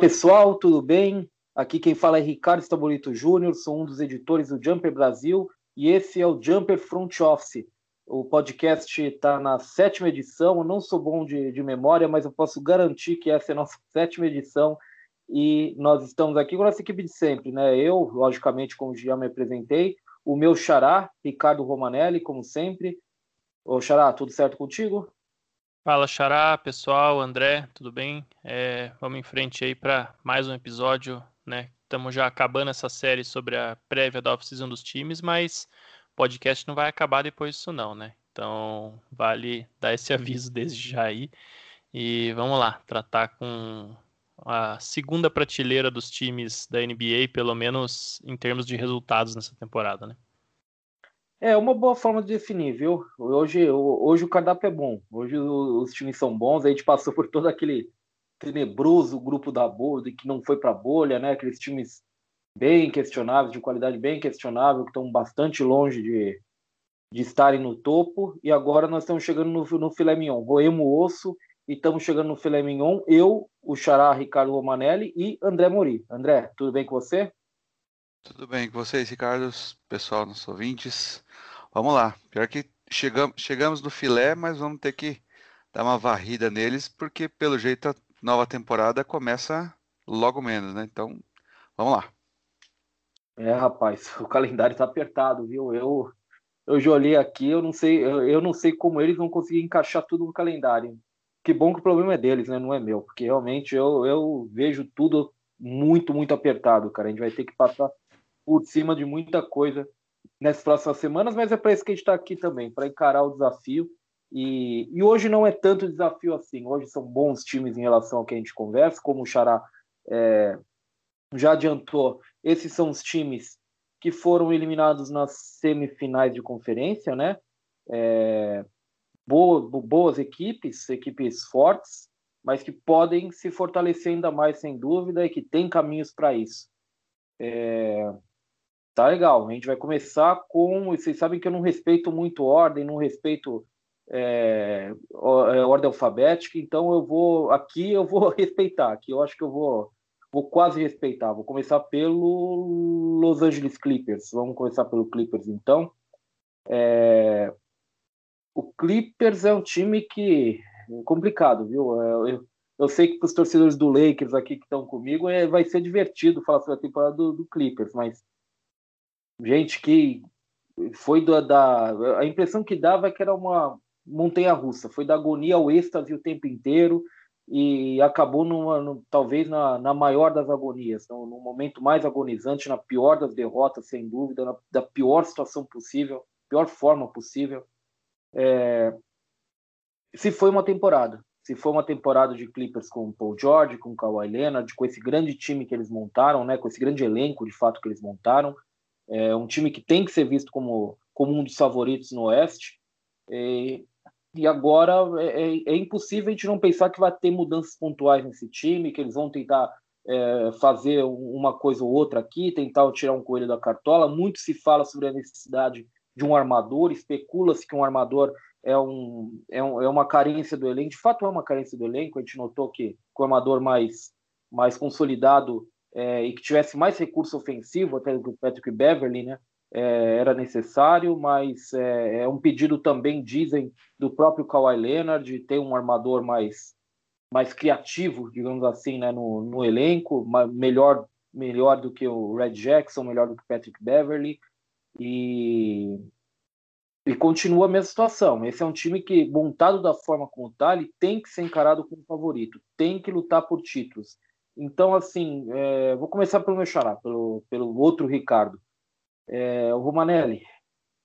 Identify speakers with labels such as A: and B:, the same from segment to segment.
A: Pessoal, tudo bem? Aqui quem fala é Ricardo Estabolito Júnior, sou um dos editores do Jumper Brasil e esse é o Jumper Front Office. O podcast está na sétima edição. Eu não sou bom de, de, memória, mas eu posso garantir que essa é a nossa sétima edição e nós estamos aqui com a nossa equipe de sempre, né? Eu, logicamente, como já me apresentei, o meu xará, Ricardo Romanelli, como sempre. Ô Xará, tudo certo contigo?
B: Fala, Xará, pessoal, André, tudo bem? É, vamos em frente aí para mais um episódio, né? Estamos já acabando essa série sobre a prévia da off-season dos times, mas o podcast não vai acabar depois disso não, né? Então, vale dar esse aviso desde já aí. E vamos lá, tratar com a segunda prateleira dos times da NBA, pelo menos em termos de resultados nessa temporada, né?
A: É uma boa forma de definir, viu? Hoje, hoje o cardápio é bom. Hoje os times são bons. A gente passou por todo aquele tenebroso grupo da bolha que não foi para bolha, né? Aqueles times bem questionáveis, de qualidade bem questionável, que estão bastante longe de, de estarem no topo. E agora nós estamos chegando no, no filé mignon. Roemos o osso e estamos chegando no filé mignon. Eu, o Xará Ricardo Romanelli e André Mori. André, tudo bem com você?
C: Tudo bem com vocês, Ricardo? Pessoal, nossos ouvintes. Vamos lá. Pior que chegamos, chegamos no filé, mas vamos ter que dar uma varrida neles, porque pelo jeito a nova temporada começa logo menos, né? Então, vamos lá.
A: É, rapaz, o calendário tá apertado, viu? Eu eu já olhei aqui, eu não sei, eu, eu não sei como eles vão conseguir encaixar tudo no calendário. Que bom que o problema é deles, né? Não é meu, porque realmente eu, eu vejo tudo muito, muito apertado, cara. A gente vai ter que passar por cima de muita coisa nessas próximas semanas, mas é para isso que a gente está aqui também, para encarar o desafio. E, e, hoje não é tanto desafio assim. Hoje são bons times em relação ao que a gente conversa, como o Xará é, já adiantou. Esses são os times que foram eliminados nas semifinais de conferência, né? É, boa, boas equipes, equipes fortes, mas que podem se fortalecer ainda mais, sem dúvida, e que tem caminhos para isso. É, Tá legal. A gente vai começar com. Vocês sabem que eu não respeito muito ordem, não respeito é, é, ordem alfabética, então eu vou. Aqui eu vou respeitar. Aqui eu acho que eu vou, vou quase respeitar. Vou começar pelo Los Angeles Clippers. Vamos começar pelo Clippers então. É, o Clippers é um time que. É complicado, viu? É, eu, eu sei que para os torcedores do Lakers aqui que estão comigo é, vai ser divertido falar sobre a temporada do, do Clippers, mas gente que foi da, da, a impressão que dava é que era uma montanha russa, foi da agonia ao êxtase o tempo inteiro e acabou numa, no, talvez na, na, maior das agonias, no, no, momento mais agonizante, na pior das derrotas, sem dúvida, na, da pior situação possível, pior forma possível. É, se foi uma temporada, se foi uma temporada de Clippers com o Paul George, com o Kawhi Leonard, com esse grande time que eles montaram, né, com esse grande elenco de fato que eles montaram, é um time que tem que ser visto como, como um dos favoritos no Oeste. E, e agora é, é, é, impossível a gente não pensar que vai ter mudanças pontuais nesse time, que eles vão tentar é, fazer uma coisa ou outra aqui, tentar tirar um coelho da cartola. Muito se fala sobre a necessidade de um armador, especula-se que um armador é, um, é, um, é uma carência do elenco. De fato, é uma carência do elenco. A gente notou que o armador mais, mais consolidado é, e que tivesse mais recurso ofensivo, até do que o Patrick Beverly, né? É, era necessário, mas é, é, um pedido também, dizem, do próprio Kawhi Leonard, de ter um armador mais, mais criativo, digamos assim, né, no, no elenco, melhor, melhor do que o Red Jackson, melhor do que o Patrick Beverly, e, e continua a mesma situação. Esse é um time que, montado da forma como está, ele tem que ser encarado como favorito, tem que lutar por títulos. Então, assim, é, vou começar pelo meu xará, pelo, pelo outro Ricardo. É, o Romanelli,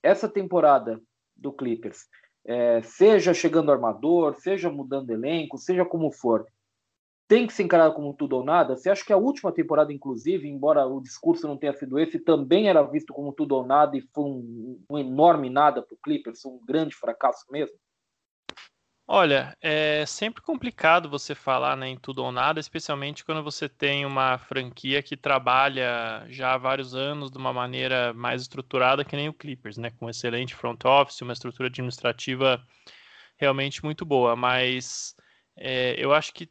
A: essa temporada do Clippers, é, seja chegando armador, seja mudando elenco, seja como for, tem que ser encarado como tudo ou nada? Você acha que a última temporada, inclusive, embora o discurso não tenha sido esse, também era visto como tudo ou nada e foi um, um enorme nada para o Clippers, um grande fracasso mesmo?
B: Olha, é sempre complicado você falar, né, em tudo ou nada, especialmente quando você tem uma franquia que trabalha já há vários anos de uma maneira mais estruturada que nem o Clippers, né, com um excelente front office, uma estrutura administrativa realmente muito boa. Mas é, eu acho que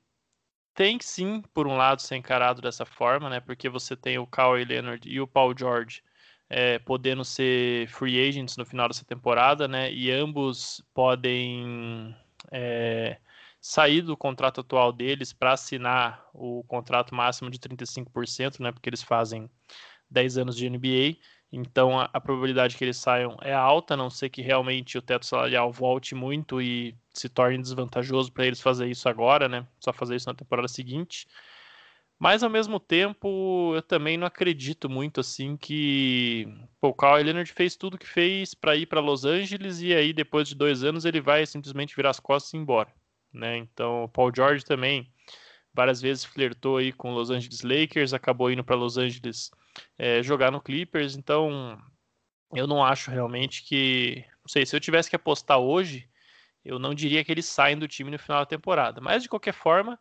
B: tem sim, por um lado, ser encarado dessa forma, né? Porque você tem o Kawhi Leonard e o Paul George é, podendo ser free agents no final dessa temporada, né? E ambos podem é, sair do contrato atual deles para assinar o contrato máximo de 35%, né? Porque eles fazem 10 anos de NBA. Então a, a, probabilidade que eles saiam é alta, a não ser que realmente o teto salarial volte muito e se torne desvantajoso para eles fazer isso agora, né? Só fazer isso na temporada seguinte. Mas ao mesmo tempo, eu também não acredito muito assim que pô, o Kawhi Leonard fez tudo que fez para ir para Los Angeles e aí depois de dois anos ele vai simplesmente virar as costas e ir embora, né? Então, o Paul George também várias vezes flertou aí com Los Angeles Lakers, acabou indo para Los Angeles é, jogar no Clippers. Então, eu não acho realmente que. Não sei, se eu tivesse que apostar hoje, eu não diria que eles saem do time no final da temporada. Mas, de qualquer forma,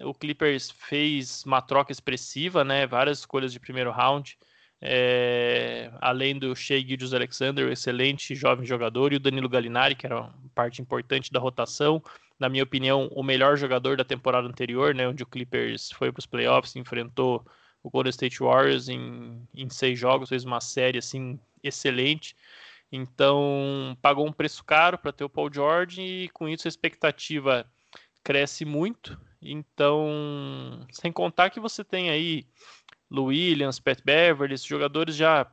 B: o Clippers fez uma troca expressiva, né? Várias escolhas de primeiro round. É, além do Shea Gildas Alexander, excelente jovem jogador, e o Danilo Gallinari, que era parte importante da rotação. Na minha opinião, o melhor jogador da temporada anterior, né? Onde o Clippers foi para os playoffs, enfrentou o Golden State Warriors em, em seis jogos, fez uma série assim excelente. Então pagou um preço caro para ter o Paul George e com isso a expectativa cresce muito. Então, sem contar que você tem aí Lou Williams, Pat Beverly, jogadores já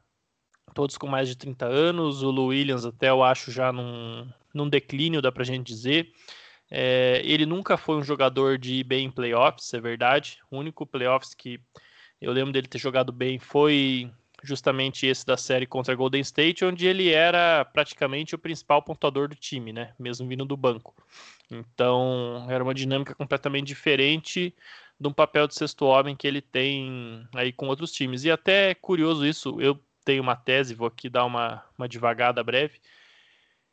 B: todos com mais de 30 anos. O Lou Williams até eu acho já num, num declínio, dá pra gente dizer. É, ele nunca foi um jogador de ir bem em playoffs, é verdade. O único playoffs que eu lembro dele ter jogado bem foi justamente esse da série contra Golden State, onde ele era praticamente o principal pontuador do time, né? Mesmo vindo do banco. Então, era uma dinâmica completamente diferente de um papel de sexto homem que ele tem aí com outros times. E até é curioso isso, eu tenho uma tese, vou aqui dar uma, uma devagada breve,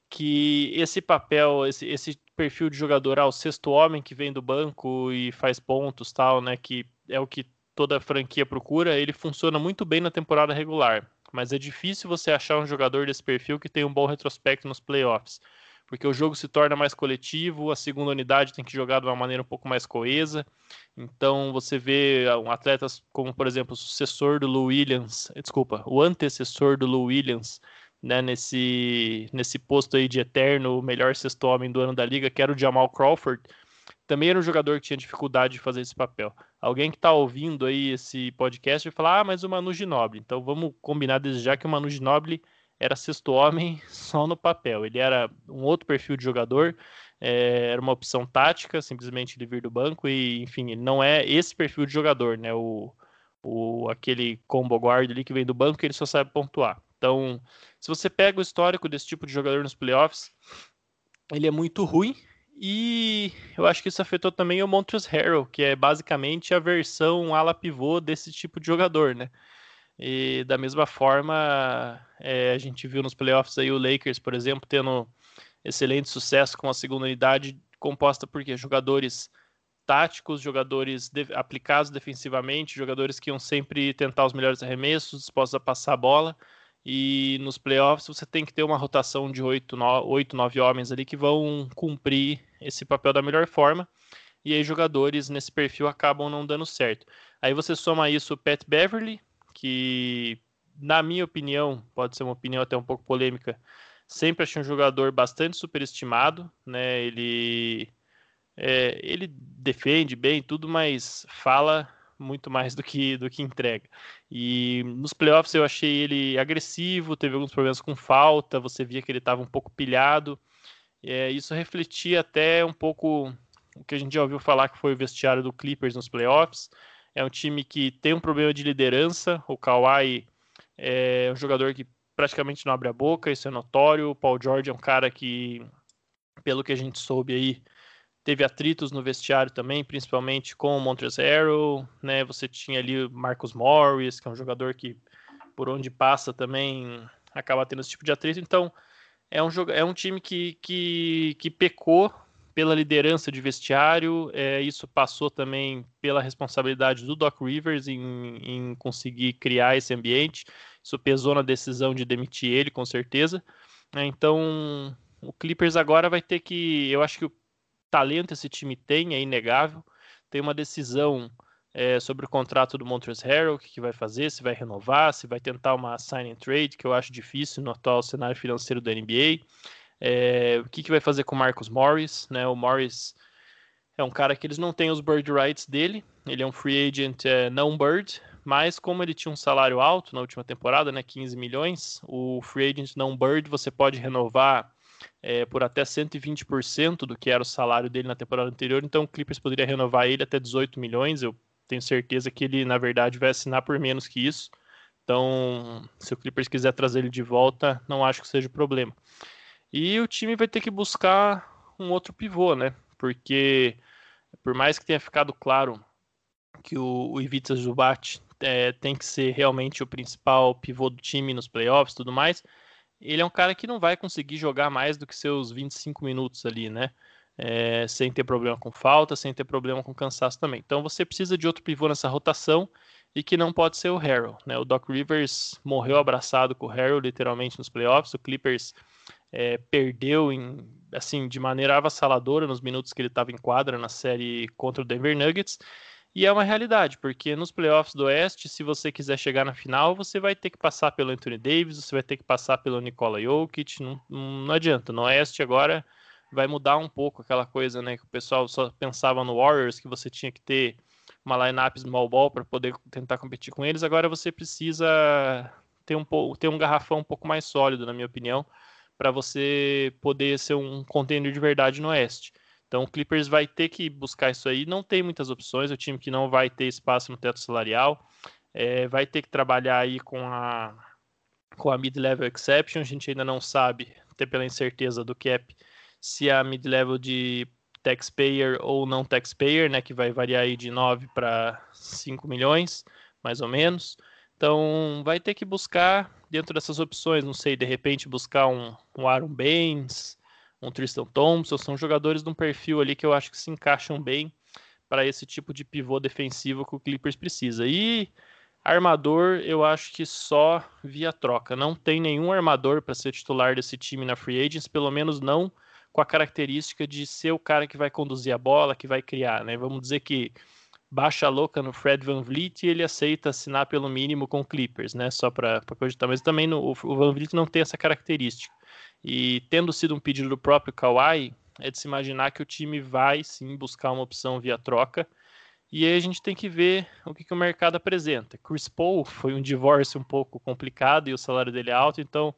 B: que esse papel, esse, esse perfil de jogador, ah, o sexto homem que vem do banco e faz pontos, tal, né, que é o que toda franquia procura, ele funciona muito bem na temporada regular, mas é difícil você achar um jogador desse perfil que tem um bom retrospecto nos playoffs, porque o jogo se torna mais coletivo, a segunda unidade tem que jogar de uma maneira um pouco mais coesa. Então você vê um atletas como, por exemplo, o sucessor do Lou Williams, desculpa, o antecessor do Lou Williams, né, nesse, nesse posto aí de eterno melhor sexto homem do ano da liga, que era o Jamal Crawford, também era um jogador que tinha dificuldade de fazer esse papel. Alguém que está ouvindo aí esse podcast vai falar, ah, mas o Manu Ginobili. Então vamos combinar desde já que o Manu Ginobili era sexto homem só no papel. Ele era um outro perfil de jogador, é, era uma opção tática, simplesmente ele vir do banco e, enfim, não é esse perfil de jogador, né? O, o aquele combo guard ali que vem do banco, ele só sabe pontuar. Então, se você pega o histórico desse tipo de jogador nos playoffs, ele é muito ruim e eu acho que isso afetou também o Montrezl Harrell, que é basicamente a versão ala pivô desse tipo de jogador, né? E da mesma forma, é, a gente viu nos playoffs aí o Lakers, por exemplo, tendo excelente sucesso com a segunda unidade composta por quê? jogadores táticos, jogadores de, aplicados defensivamente, jogadores que iam sempre tentar os melhores arremessos, dispostos a passar a bola. E nos playoffs você tem que ter uma rotação de 8, 9, homens ali que vão cumprir esse papel da melhor forma. E aí jogadores nesse perfil acabam não dando certo. Aí você soma isso o Pat Beverly, que na minha opinião, pode ser uma opinião até um pouco polêmica, sempre achei um jogador bastante superestimado, né? Ele é, ele defende bem tudo, mas fala muito mais do que, do que entrega. E nos playoffs eu achei ele agressivo, teve alguns problemas com falta, você via que ele estava um pouco pilhado. É, isso refletia até um pouco o que a gente já ouviu falar que foi o vestiário do Clippers nos playoffs. É um time que tem um problema de liderança. O Kawhi é um jogador que praticamente não abre a boca, isso é notório. O Paul George é um cara que, pelo que a gente soube aí, teve atritos no vestiário também, principalmente com o Montrezl né? Você tinha ali o Marcus Morris, que é um jogador que por onde passa também acaba tendo esse tipo de atrito. Então, é um, é um time que, que, que pecou pela liderança de vestiário. É, isso passou também pela responsabilidade do Doc Rivers em, em conseguir criar esse ambiente. Isso pesou na decisão de demitir ele, com certeza. É, então, o Clippers agora vai ter que. Eu acho que o talento esse time tem, é inegável. tem uma decisão é, sobre o contrato do Montrezl Harrell, o que, que, vai fazer, se vai renovar, se vai tentar uma sign and trade, que eu acho difícil no atual cenário financeiro da NBA. É, o que, que vai fazer com o Marcus Morris, né? O Morris é um cara que eles não têm os bird rights dele, ele é um free agent é, não bird, mas como ele tinha um salário alto na última temporada, né, 15 milhões, o free agent não bird você pode renovar é, por até 120% do que era o salário dele na temporada anterior, então o Clippers poderia renovar ele até 18 milhões, eu tenho certeza que ele, na verdade, vai assinar por menos que isso. Então, se o Clippers quiser trazer ele de volta, não acho que seja problema. E o time vai ter que buscar um outro pivô, né? Porque, por mais que tenha ficado claro que o, o Ivica Zubat é, tem que ser realmente o principal pivô do time nos playoffs e tudo mais, ele é um cara que não vai conseguir jogar mais do que seus 25 minutos ali, né? é, sem ter problema com falta, sem ter problema com cansaço também. Então você precisa de outro pivô nessa rotação e que não pode ser o Harrell. Né? O Doc Rivers morreu abraçado com o Harrell literalmente nos playoffs. O Clippers é, perdeu em, assim de maneira avassaladora nos minutos que ele estava em quadra na série contra o Denver Nuggets. E é uma realidade, porque nos playoffs do Oeste, se você quiser chegar na final, você vai ter que passar pelo Anthony Davis, você vai ter que passar pelo Nikola Jokic, não, não adianta. No Oeste agora vai mudar um pouco aquela coisa, né? Que o pessoal só pensava no Warriors, que você tinha que ter uma lineup small ball para poder tentar competir com eles. Agora você precisa ter um, ter um garrafão um pouco mais sólido, na minha opinião, para você poder ser um contender de verdade no Oeste. Então o Clippers vai ter que buscar isso aí. Não tem muitas opções, é o time que não vai ter espaço no teto salarial. É, vai ter que trabalhar aí com a, com a mid-level exception. A gente ainda não sabe, até pela incerteza do cap, se é a mid-level de taxpayer ou não taxpayer, né, que vai variar aí de 9 para 5 milhões, mais ou menos. Então, vai ter que buscar dentro dessas opções, não sei, de repente buscar um, um Aaron Baines, um Tristan Thompson, são jogadores de um perfil ali que eu acho que se encaixam bem para esse tipo de pivô defensivo que o Clippers precisa. E armador, eu acho que só via troca. Não tem nenhum armador para ser titular desse time na Free Agents, pelo menos não com a característica de ser o cara que vai conduzir a bola, que vai criar, né? Vamos dizer que baixa louca no Fred Van Vliet e ele aceita assinar pelo mínimo com Clippers, né? Só para cogitar, mas também no, o Van Vliet não tem essa característica. E tendo sido um pedido do próprio Kawhi, é de se imaginar que o time vai sim buscar uma opção via troca. E aí a gente tem que ver o que, que o mercado apresenta. Chris Paul foi um divórcio um pouco complicado e o salário dele é alto, então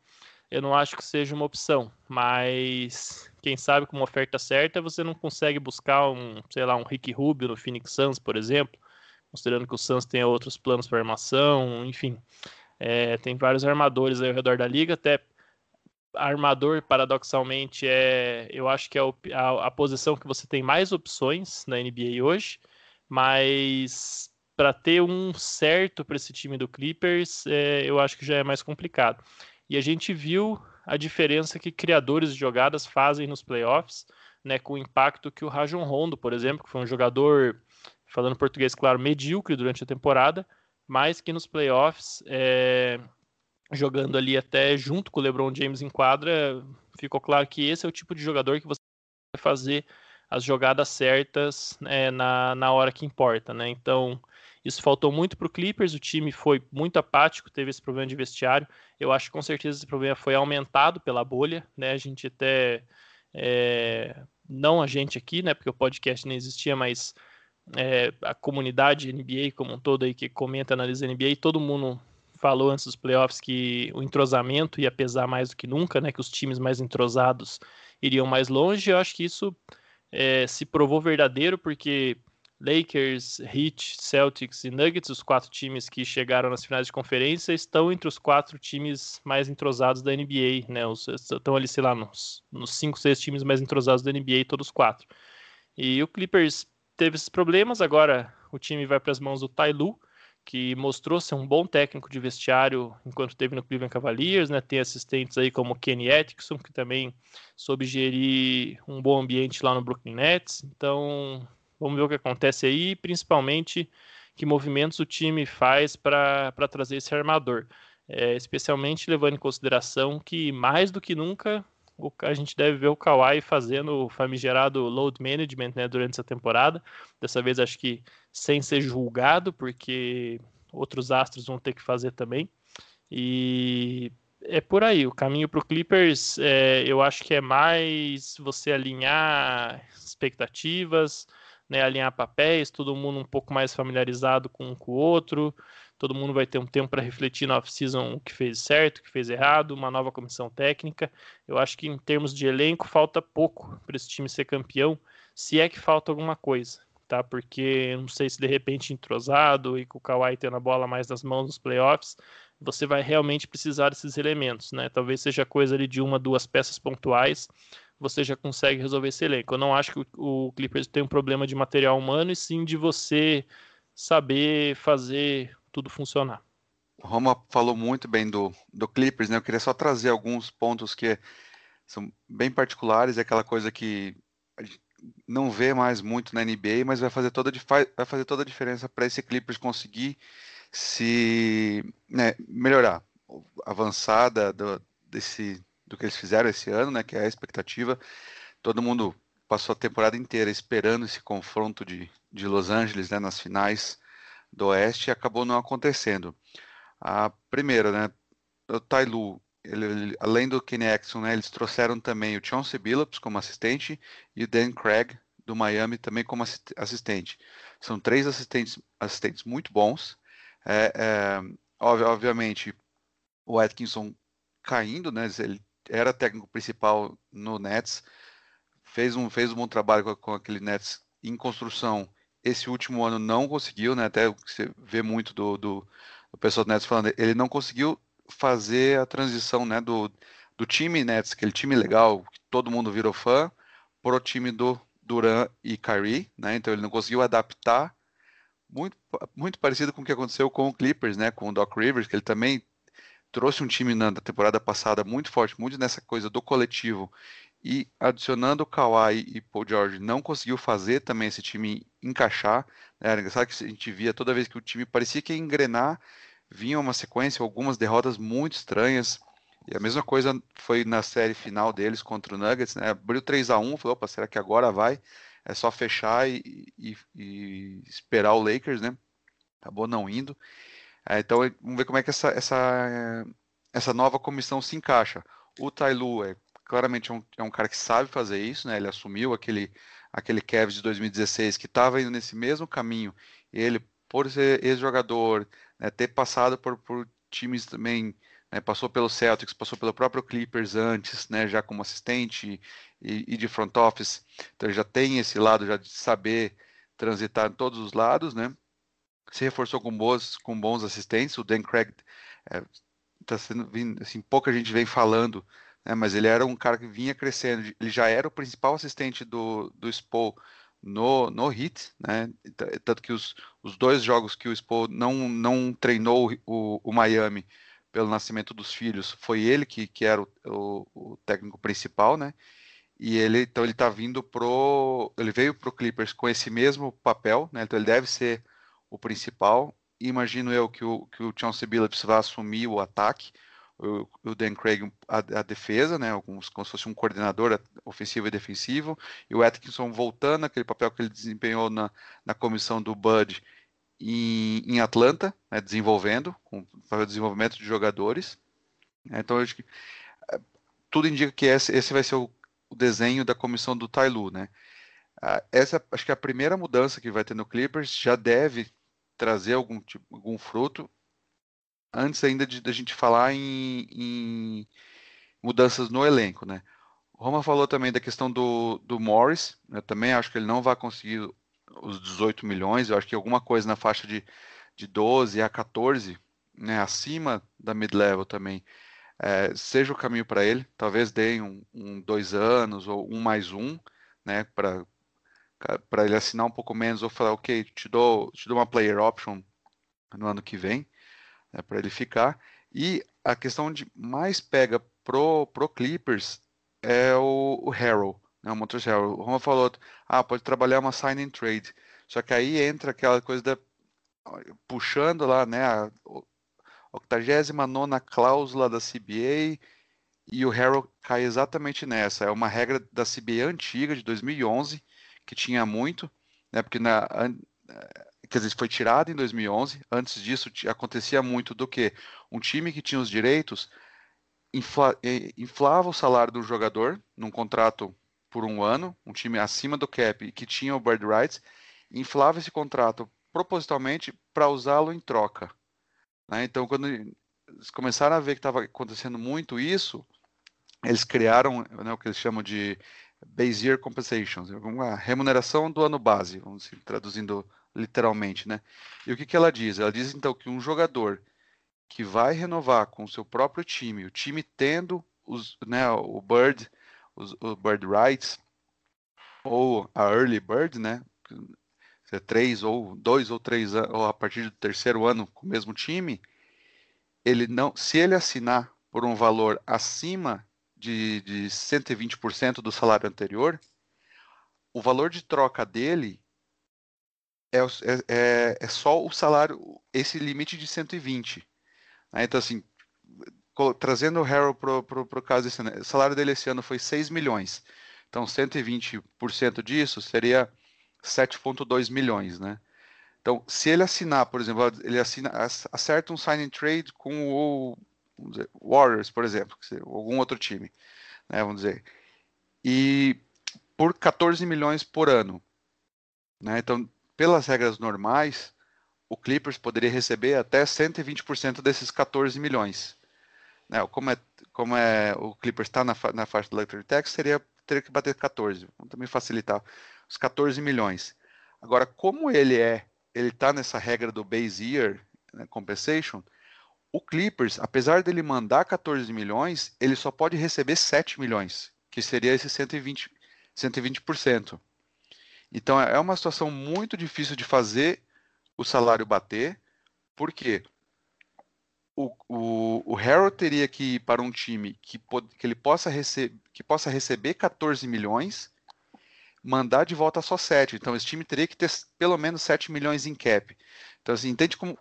B: eu não acho que seja uma opção, mas quem sabe com uma oferta certa você não consegue buscar um, sei lá, um Rick Rubio no Phoenix Suns, por exemplo, considerando que o Suns tem outros planos para armação, enfim, é, tem vários armadores ao redor da liga, até armador, paradoxalmente, é, eu acho que é a, a posição que você tem mais opções na NBA hoje, mas para ter um certo para esse time do Clippers, é, eu acho que já é mais complicado. E a gente viu a diferença que criadores de jogadas fazem nos playoffs, né, com o impacto que o Rajon Rondo, por exemplo, que foi um jogador, falando português claro, medíocre durante a temporada, mas que nos playoffs, é, jogando ali até junto com o LeBron James em quadra, ficou claro que esse é o tipo de jogador que você vai fazer as jogadas certas né, na, na hora que importa, né? Então, isso faltou muito para o Clippers, o time foi muito apático, teve esse problema de vestiário. Eu acho que com certeza esse problema foi aumentado pela bolha, né? A gente até. É, não a gente aqui, né? Porque o podcast não existia, mas é, a comunidade NBA como um todo aí que comenta, analisa NBA, todo mundo falou antes dos playoffs que o entrosamento ia pesar mais do que nunca, né? Que os times mais entrosados iriam mais longe. Eu acho que isso é, se provou verdadeiro, porque Lakers, Heat, Celtics e Nuggets, os quatro times que chegaram nas finais de conferência, estão entre os quatro times mais entrosados da NBA, né? Os, estão ali, sei lá, nos, nos cinco, seis times mais entrosados da NBA, todos quatro. E o Clippers teve esses problemas, agora o time vai para as mãos do Ty Lue, que mostrou ser um bom técnico de vestiário enquanto teve no Cleveland Cavaliers, né? Tem assistentes aí como Kenny Atkinson, que também soube gerir um bom ambiente lá no Brooklyn Nets. Então, Vamos ver o que acontece aí, principalmente que movimentos o time faz para trazer esse armador. É, especialmente levando em consideração que, mais do que nunca, a gente deve ver o Kawhi fazendo o famigerado load management né, durante essa temporada. Dessa vez acho que sem ser julgado, porque outros astros vão ter que fazer também. E é por aí. O caminho para o Clippers, é, eu acho que é mais você alinhar expectativas, né, alinhar papéis, todo mundo um pouco mais familiarizado com um com o outro, todo mundo vai ter um tempo para refletir na off-season o que fez certo, o que fez errado, uma nova comissão técnica. Eu acho que em termos de elenco falta pouco para esse time ser campeão, se é que falta alguma coisa, tá? Porque não sei se de repente entrosado e com o Kawhi tendo a bola mais nas mãos nos playoffs, você vai realmente precisar desses elementos, né? Talvez seja coisa ali de uma, duas peças pontuais, você já consegue resolver esse elenco. Eu não acho que o, Clippers tem um problema de material humano, e sim de você saber fazer tudo funcionar.
C: O Roma falou muito bem do, do Clippers, né? Eu queria só trazer alguns pontos que são bem particulares, é aquela coisa que a gente não vê mais muito na NBA, mas vai fazer toda, vai fazer toda a diferença para esse Clippers conseguir se né, melhorar, avançada do, desse, do que eles fizeram esse ano, né, que é a expectativa. Todo mundo passou a temporada inteira esperando esse confronto de, de Los Angeles né, nas finais do Oeste e acabou não acontecendo. A primeira, né, o Tailu, além do Kenny Exxon, né, eles trouxeram também o Chauncey Billups como assistente e o Dan Craig do Miami também como assistente. São três assistentes, assistentes muito bons. É, é, obviamente, o Atkinson caindo, né? Ele era técnico principal no Nets, fez um, fez um bom trabalho com, com aquele Nets em construção. Esse último ano não conseguiu, né? Até você vê muito do, do, do pessoal do Nets falando, ele não conseguiu fazer a transição, né? Do, do time Nets, aquele time legal, que todo mundo virou fã, pro time do Duran e Kyrie, né? Então ele não conseguiu adaptar muito, muito parecido com o que aconteceu com o Clippers, né? Com o Doc Rivers, que ele também trouxe um time na temporada passada muito forte, muito nessa coisa do coletivo. E adicionando o Kawhi e Paul George, não conseguiu fazer também esse time encaixar. Né? Era engraçado que a gente via toda vez que o time parecia que ia engrenar, vinha uma sequência, algumas derrotas muito estranhas. E a mesma coisa foi na série final deles contra o Nuggets, né? Abriu 3 a 1 falou, opa, será que agora vai? É só fechar e, e, e esperar o Lakers, né? Acabou não indo. É, então vamos ver como é que essa, essa, essa nova comissão se encaixa. O Tailu é claramente um, é um cara que sabe fazer isso, né? Ele assumiu aquele aquele Cavs de 2016 que estava indo nesse mesmo caminho. Ele, por ser ex-jogador, né, ter passado por, por times também né, passou pelo Celtics, passou pelo próprio Clippers antes, né, já como assistente e, e, de front office, então já tem esse lado já de saber transitar em todos os lados, né? Se reforçou com bons, com bons assistentes, o Dan Craig é, tá sendo assim, pouca gente vem falando, né, mas ele era um cara que vinha crescendo, ele já era o principal assistente do, do Spo no, no Heat, né? Tanto que os, os dois jogos que o Spo não, não treinou o, o Miami pelo nascimento dos filhos, foi ele que, que era o, o, o técnico principal, né? E ele, então ele tá vindo pro, ele veio pro Clippers com esse mesmo papel, né? Então ele deve ser o principal. imagino eu que o que o Chauncey Billups vai assumir o ataque, o, o Dan Craig a, a defesa, né? Como, como, se fosse um coordenador ofensivo e defensivo, e o Atkinson voltando aquele papel que ele desempenhou na, na comissão do Bud em, em Atlanta, né, desenvolvendo, com o desenvolvimento de jogadores. Então, acho que é, tudo indica que esse, esse vai ser o, o, desenho da comissão do Tailu, né? Ah, essa, acho que a primeira mudança que vai ter no Clippers já deve trazer algum, tipo, algum fruto antes ainda de, de a gente falar em, em, mudanças no elenco, né? O Roma falou também da questão do, do Morris, eu também acho que ele não vai conseguir os 18 milhões, eu acho que alguma coisa na faixa de, de 12 a 14, né, acima da mid-level também, é, seja o caminho para ele. Talvez deem um, um, dois anos ou um mais um, né, para para ele assinar um pouco menos ou falar, ok, te dou, te dou uma player option no ano que vem, né, para ele ficar. E a questão de mais pega pro, pro Clippers é o, o. Né, o Montrezl Harrell. O Roma falou, ah, pode trabalhar uma sign and trade. Só que aí entra aquela coisa da puxando lá, né, a 89 cláusula da CBA e o Harrell cai exatamente nessa. É uma regra da CBA antiga, de 2011, que tinha muito, né, porque na, quer dizer, foi tirado em 2011. Antes disso, acontecia muito do que um time que tinha os direitos infla, inflava o salário do jogador num contrato por um ano, um time acima do cap que tinha o bird rights, inflava esse contrato propositalmente para usá-lo em troca. Né? Então, quando eles começaram a ver que estava acontecendo muito isso, eles criaram né, o que eles chamam de base year compensation, uma remuneração do ano base, vamos traduzindo literalmente, né? E o que, que ela diz? Ela diz então que um jogador que vai renovar com o seu próprio time, o time tendo os, né, o Bird, os, Bird Rights, ou a Early Bird, né? É três ou dois ou três ou a partir do terceiro ano com o mesmo time, ele não, se ele assinar por um valor acima de, de 120% do salário anterior, o valor de troca dele é, é, é, é só o salário, esse limite de 120. Né? Então, assim, trazendo o Harold para o caso desse ano, o salário dele esse ano foi 6 milhões. Então, 120% disso seria 7,2 milhões, né? Então, se ele assinar, por exemplo, ele assina, acerta um signing trade com o dizer, Warriors, por exemplo, algum outro time, né, vamos dizer, e por 14 milhões por ano, né? Então, pelas regras normais, o Clippers poderia receber até 120% desses 14 milhões. Né? Como, é, como é, o Clippers está na, na faixa do Luxury Tax, seria, teria que bater 14. Vamos também facilitar os 14 milhões. Agora, como ele é, ele está nessa regra do base year né, compensation, o Clippers, apesar dele mandar 14 milhões, ele só pode receber 7 milhões, que seria esse 120, 120%. Então é uma situação muito difícil de fazer o salário bater, porque o, o, o Harold teria que ir para um time que, que ele possa, rece que possa receber 14 milhões, mandar de volta só 7. Então esse time teria que ter pelo menos 7 milhões em cap. Então, assim, entende como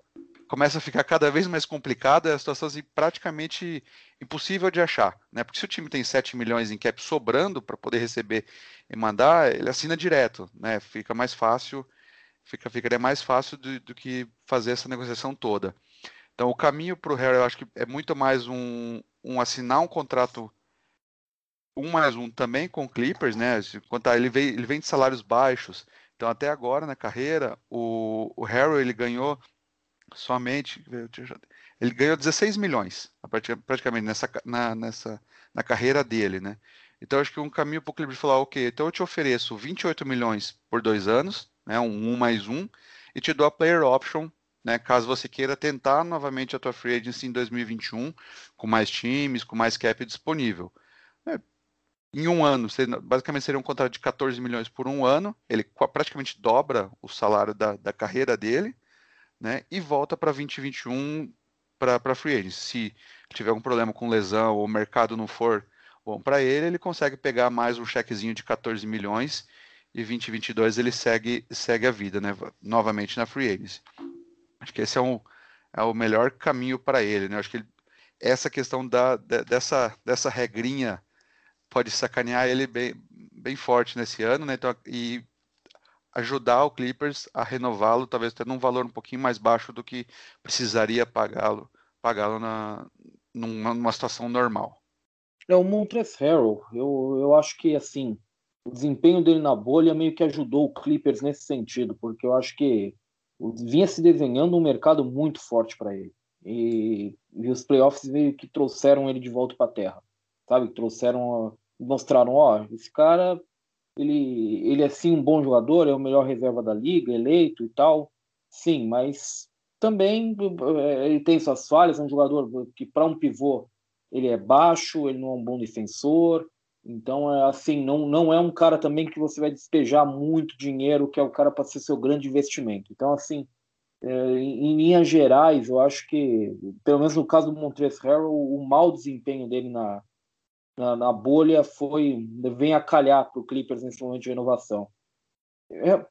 C: começa a ficar cada vez mais complicada, é a situação assim, praticamente impossível de achar, né? Porque se o time tem 7 milhões em cap sobrando para poder receber e mandar, ele assina direto, né? Fica mais fácil, fica, ficaria mais fácil do, do que fazer essa negociação toda. Então, o caminho para o Harry, eu acho que é muito mais um, um assinar um contrato um mais um também com o Clippers, né? Quanto ele ele vem de salários baixos. Então, até agora na carreira, o, o Harry ele ganhou somente. Ele ganhou 16 milhões, praticamente, nessa, na, nessa, na carreira dele, né? Então, acho que um caminho para o Clippers falar, ok, então eu te ofereço 28 milhões por dois anos, né, um 1 mais um, e te dou a player option, né, caso você queira tentar novamente a tua free agency em 2021, com mais times, com mais cap disponível. É, em um ano, basicamente seria um contrato de 14 milhões por um ano, ele praticamente dobra o salário da, da carreira dele, né? E volta para 2021 para free agent. Se tiver um problema com lesão ou o mercado não for bom para ele, ele consegue pegar mais um chequezinho de 14 milhões e 2022 ele segue segue a vida, né? Novamente na free agency. Acho que esse é, um, é o melhor caminho para ele, né? Acho que ele, essa questão da, dessa, dessa regrinha pode sacanear ele bem, bem forte nesse ano, né? Então, e ajudar o Clippers a renová-lo, talvez tendo um valor um pouquinho mais baixo do que precisaria pagá-lo pagá-lo na, numa, numa situação normal.
A: É o Montrezl Harrell, eu, eu acho que assim o desempenho dele na bolha meio que ajudou o Clippers nesse sentido, porque eu acho que vinha se desenhando um mercado muito forte para ele. E, e, os playoffs meio que trouxeram ele de volta para a terra, sabe? Trouxeram, mostraram, ó, esse cara ele, ele é sim um bom jogador, é o melhor reserva da liga, eleito e tal, sim, mas também eh, ele tem suas falhas, é um jogador que para um pivô ele é baixo, ele não é um bom defensor, então é assim, não, não é um cara também que você vai despejar muito dinheiro, que é o cara para ser seu grande investimento. Então assim, é, em, em linhas gerais, eu acho que, pelo menos no caso do Montrezl Harrell, o mau desempenho dele na, na, na bolha foi vem a calhar para o Clippers nesse momento de renovação. É,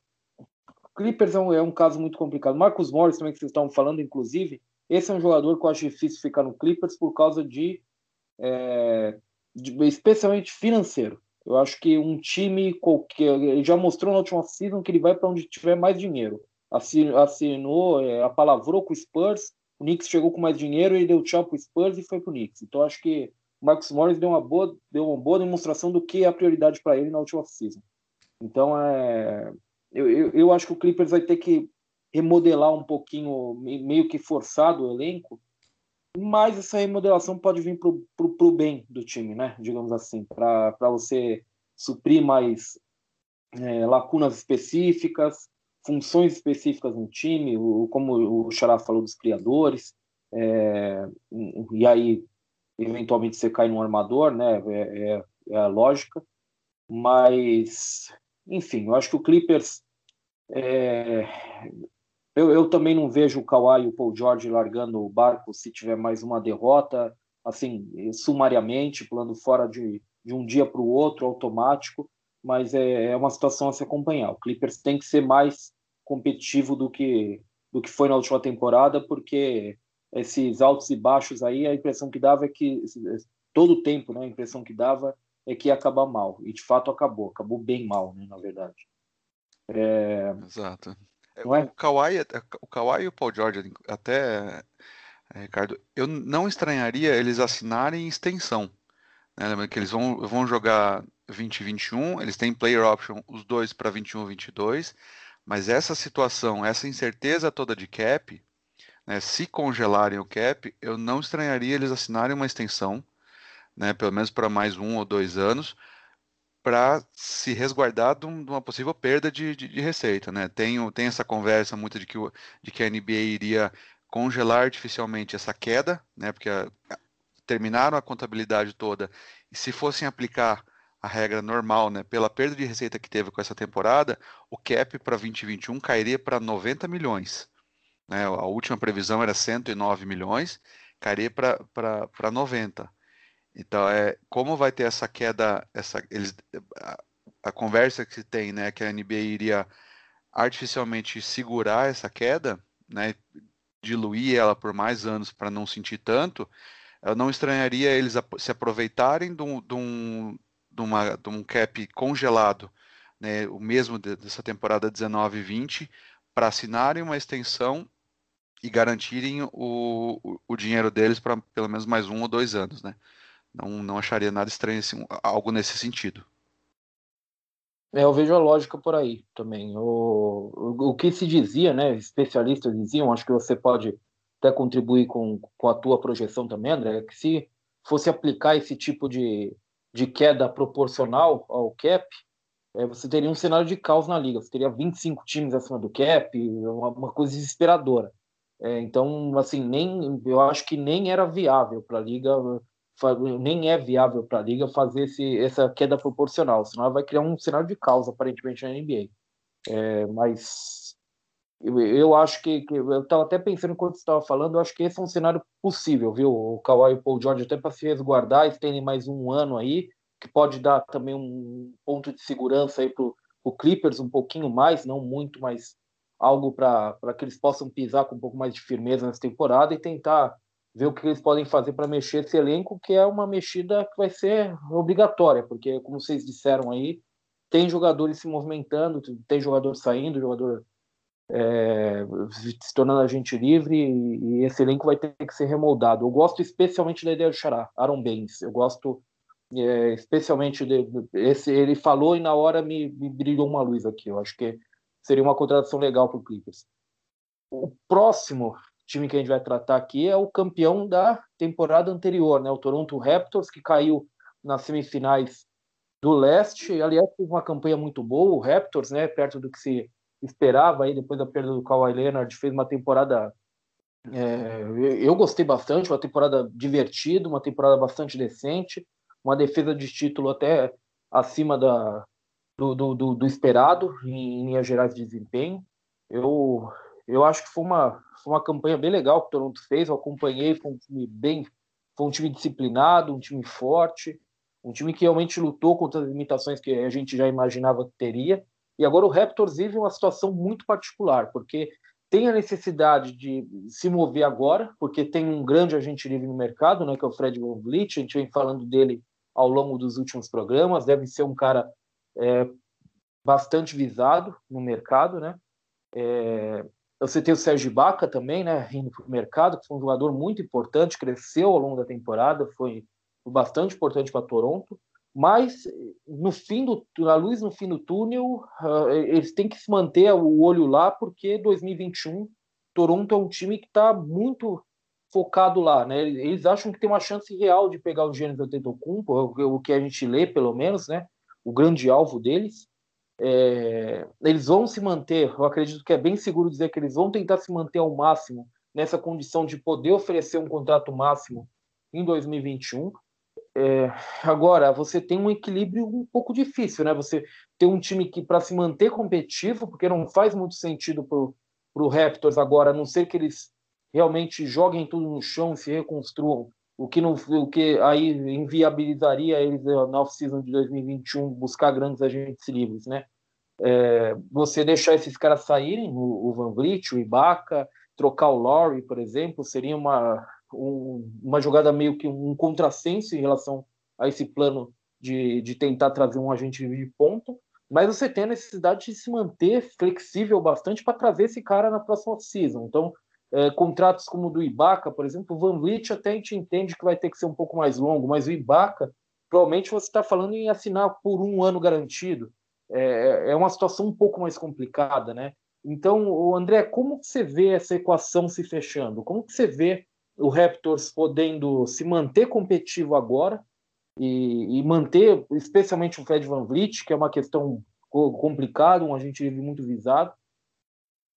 A: Clippers é um, é um, caso muito complicado. Marcos Morris também que vocês estavam falando, inclusive, esse é um jogador que eu acho difícil ficar no Clippers por causa de é, especialmente financeiro. Eu acho que um time qualquer, ele já mostrou na última season que ele vai para onde tiver mais dinheiro. Assinou, é, apalavrou com o Spurs, o Knicks chegou com mais dinheiro e deu tchau para o Spurs e foi para o Knicks. Então acho que o Marcos Morris deu uma boa, deu uma boa demonstração do que é a prioridade para ele na última season. Então é, eu, eu, eu acho que o Clippers vai ter que remodelar um pouquinho, meio que forçado o elenco, mas essa remodelação pode vir para o bem do time, né? Digamos assim, para você suprir mais é, lacunas específicas, funções específicas no time, o, como o Xará falou dos criadores, é, e aí eventualmente você cai no armador, né? É, é, é, a lógica, mas enfim, eu acho que o Clippers é, eu, eu também não vejo o Kawhi e o Paul George largando o barco se tiver mais uma derrota, assim, sumariamente, pulando fora de, de um dia para o outro, automático, mas é, é uma situação a se acompanhar. O Clippers tem que ser mais competitivo do que, do que foi na última temporada, porque esses altos e baixos aí, a impressão que dava é que todo o tempo, né, a impressão que dava é que ia acabar mal, e de fato acabou, acabou bem mal, né, na verdade.
C: É... Exato. É, é? O Kawhi, o Kawhi e o Paul George, até, é, Ricardo, eu não estranharia eles assinarem extensão. Né? Lembra que eles vão, vão jogar 2021, eles têm player option, os dois para 21 22, mas essa situação, essa incerteza toda de cap, né, se congelarem o cap, eu não estranharia eles assinarem uma extensão, né, pelo menos para mais um ou dois anos, para se resguardar de, uma possível perda de, de, de, receita. Né? Tem, tem essa conversa muito de que, o, de que a NBA iria congelar artificialmente essa queda, né? porque a, a, terminaram a contabilidade toda, e se fossem aplicar a regra normal, né, pela perda de receita que teve com essa temporada, o cap para 2021 cairia para 90 milhões. Né? A última previsão era 109 milhões, cairia para 90. Então, é, como vai ter essa queda, essa, eles, a, a, conversa que se tem, né, que a NBA iria artificialmente segurar essa queda, né, diluir ela por mais anos para não sentir tanto, eu não estranharia eles se aproveitarem de um, de um, de uma, de um cap congelado, né, o mesmo dessa temporada 19 e 20, para assinarem uma extensão e garantirem o, o, o dinheiro deles para pelo menos mais um ou dois anos, né? Não, não acharia nada estranho assim, algo nesse sentido.
A: É, eu vejo a lógica por aí também. O, o, o, que se dizia, né? Especialistas diziam, acho que você pode até contribuir com, com a tua projeção também, André, é que se fosse aplicar esse tipo de, de queda proporcional ao cap, é, você teria um cenário de caos na liga. Você teria 25 times acima do cap, uma, uma coisa desesperadora. É, então, assim, nem eu acho que nem era viável para a liga nem é viável para a liga fazer esse, essa queda proporcional, senão ela vai criar um cenário de caos, aparentemente, na NBA. É, mas eu, eu, acho que, que eu estava até pensando enquanto você estava falando, eu acho que esse é um cenário possível, viu? O Kawhi e o Paul George, até para se resguardar, estendem mais um ano aí, que pode dar também um ponto de segurança aí para o Clippers, um pouquinho mais, não muito, mas algo para que eles possam pisar com um pouco mais de firmeza nessa temporada e tentar ver o que eles podem fazer para mexer esse elenco, que é uma mexida que vai ser obrigatória, porque, como vocês disseram aí, tem jogadores se movimentando, tem jogador saindo, jogador é, se tornando agente livre, e, esse elenco vai ter que ser remoldado. Eu gosto especialmente da ideia do Xará, Aaron Baines. Eu gosto é, especialmente de, esse. Ele falou e na hora me, me brilhou uma luz aqui. Eu acho que seria uma contratação legal para o Clippers. O próximo time que a gente vai tratar aqui é o campeão da temporada anterior, né? O Toronto Raptors, que caiu nas semifinais do leste. Aliás, teve uma campanha muito boa, o Raptors, né? Perto do que se esperava aí depois da perda do Kawhi Leonard, fez uma temporada. É, eu gostei bastante, uma temporada divertida, uma temporada bastante decente, uma defesa de título até acima da, do, do, do, do esperado em, em linhas gerais de desempenho. Eu, eu acho que foi uma, foi uma campanha bem legal que o Toronto fez. Eu acompanhei, foi um time bem, foi um time disciplinado, um time forte, um time que realmente lutou contra as limitações que a gente já imaginava que teria. E agora o Raptors vive uma situação muito particular, porque tem a necessidade de se mover agora, porque tem um grande agente livre no mercado, né, que é o Fred Van Vliet, a gente vem falando dele ao longo dos últimos programas, deve ser um cara é, bastante visado no mercado, né? É, você tem o Sérgio Baca também, né, indo para o mercado, que foi um jogador muito importante, cresceu ao longo da temporada, foi bastante importante para Toronto, mas no fim do a luz no fim do túnel, uh, eles têm que se manter o olho lá, porque 2021 Toronto é um time que está muito focado lá, né? Eles acham que tem uma chance real de pegar o Giannis Antetokounmpo, o que a gente lê pelo menos, né? O grande alvo deles. É, eles vão se manter, eu acredito que é bem seguro dizer que eles vão tentar se manter ao máximo nessa condição de poder oferecer um contrato máximo em 2021. É, agora, você tem um equilíbrio um pouco difícil, né? Você tem um time que, para se manter competitivo, porque não faz muito sentido para o Raptors agora, a não ser que eles realmente joguem tudo no chão e se reconstruam, o que, não, o que aí inviabilizaria eles na off-season de 2021 buscar grandes agentes livres, né? É, você deixar esses caras saírem, o, o Van Vliet, o Ibaka, trocar o Laurie, por exemplo, seria uma, um, uma jogada meio que um contrassenso em relação a esse plano de, de tentar trazer um agente de ponto, mas você tem a necessidade de se manter flexível bastante para trazer esse cara na próxima season. Então, é, contratos como o do Ibaka, por exemplo, o Van Vliet até a gente entende que vai ter que ser um pouco mais longo, mas o Ibaka, provavelmente você está falando em assinar por um ano garantido. É, é uma situação um pouco mais complicada, né? Então, André, como você vê essa equação se fechando? Como que você vê o Raptors podendo se manter competitivo agora e, e manter, especialmente o Fred Van Vliet, que é uma questão complicada, um agente muito visado,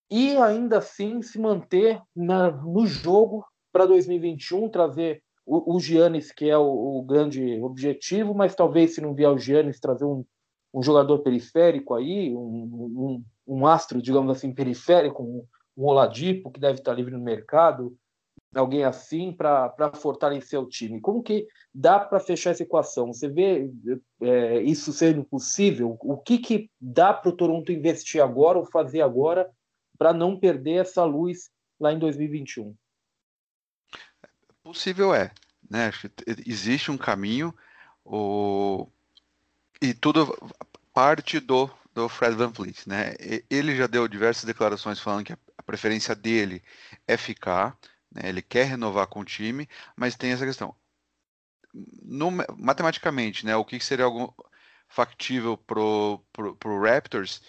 A: e ainda assim se manter na, no jogo para 2021, trazer o, o Giannis, que é o, o, grande objetivo, mas talvez se não vier o Giannis, trazer um, um jogador periférico aí, um, um, um, astro, digamos assim, periférico, um, um Oladipo, que deve estar livre no mercado, alguém assim para fortalecer o time. Como que dá para fechar essa equação? Você vê é, isso sendo possível? O que, que dá para o Toronto investir agora ou fazer agora para não perder essa luz lá em 2021?
C: Possível é, né? Existe um caminho, o... e tudo parte do, do Fred Van Vliet, né? Ele já deu diversas declarações falando que a preferência dele é ficar, né? ele quer renovar com o time, mas tem essa questão. No, matematicamente, né? O que seria algo factível pro, pro, pro Raptors?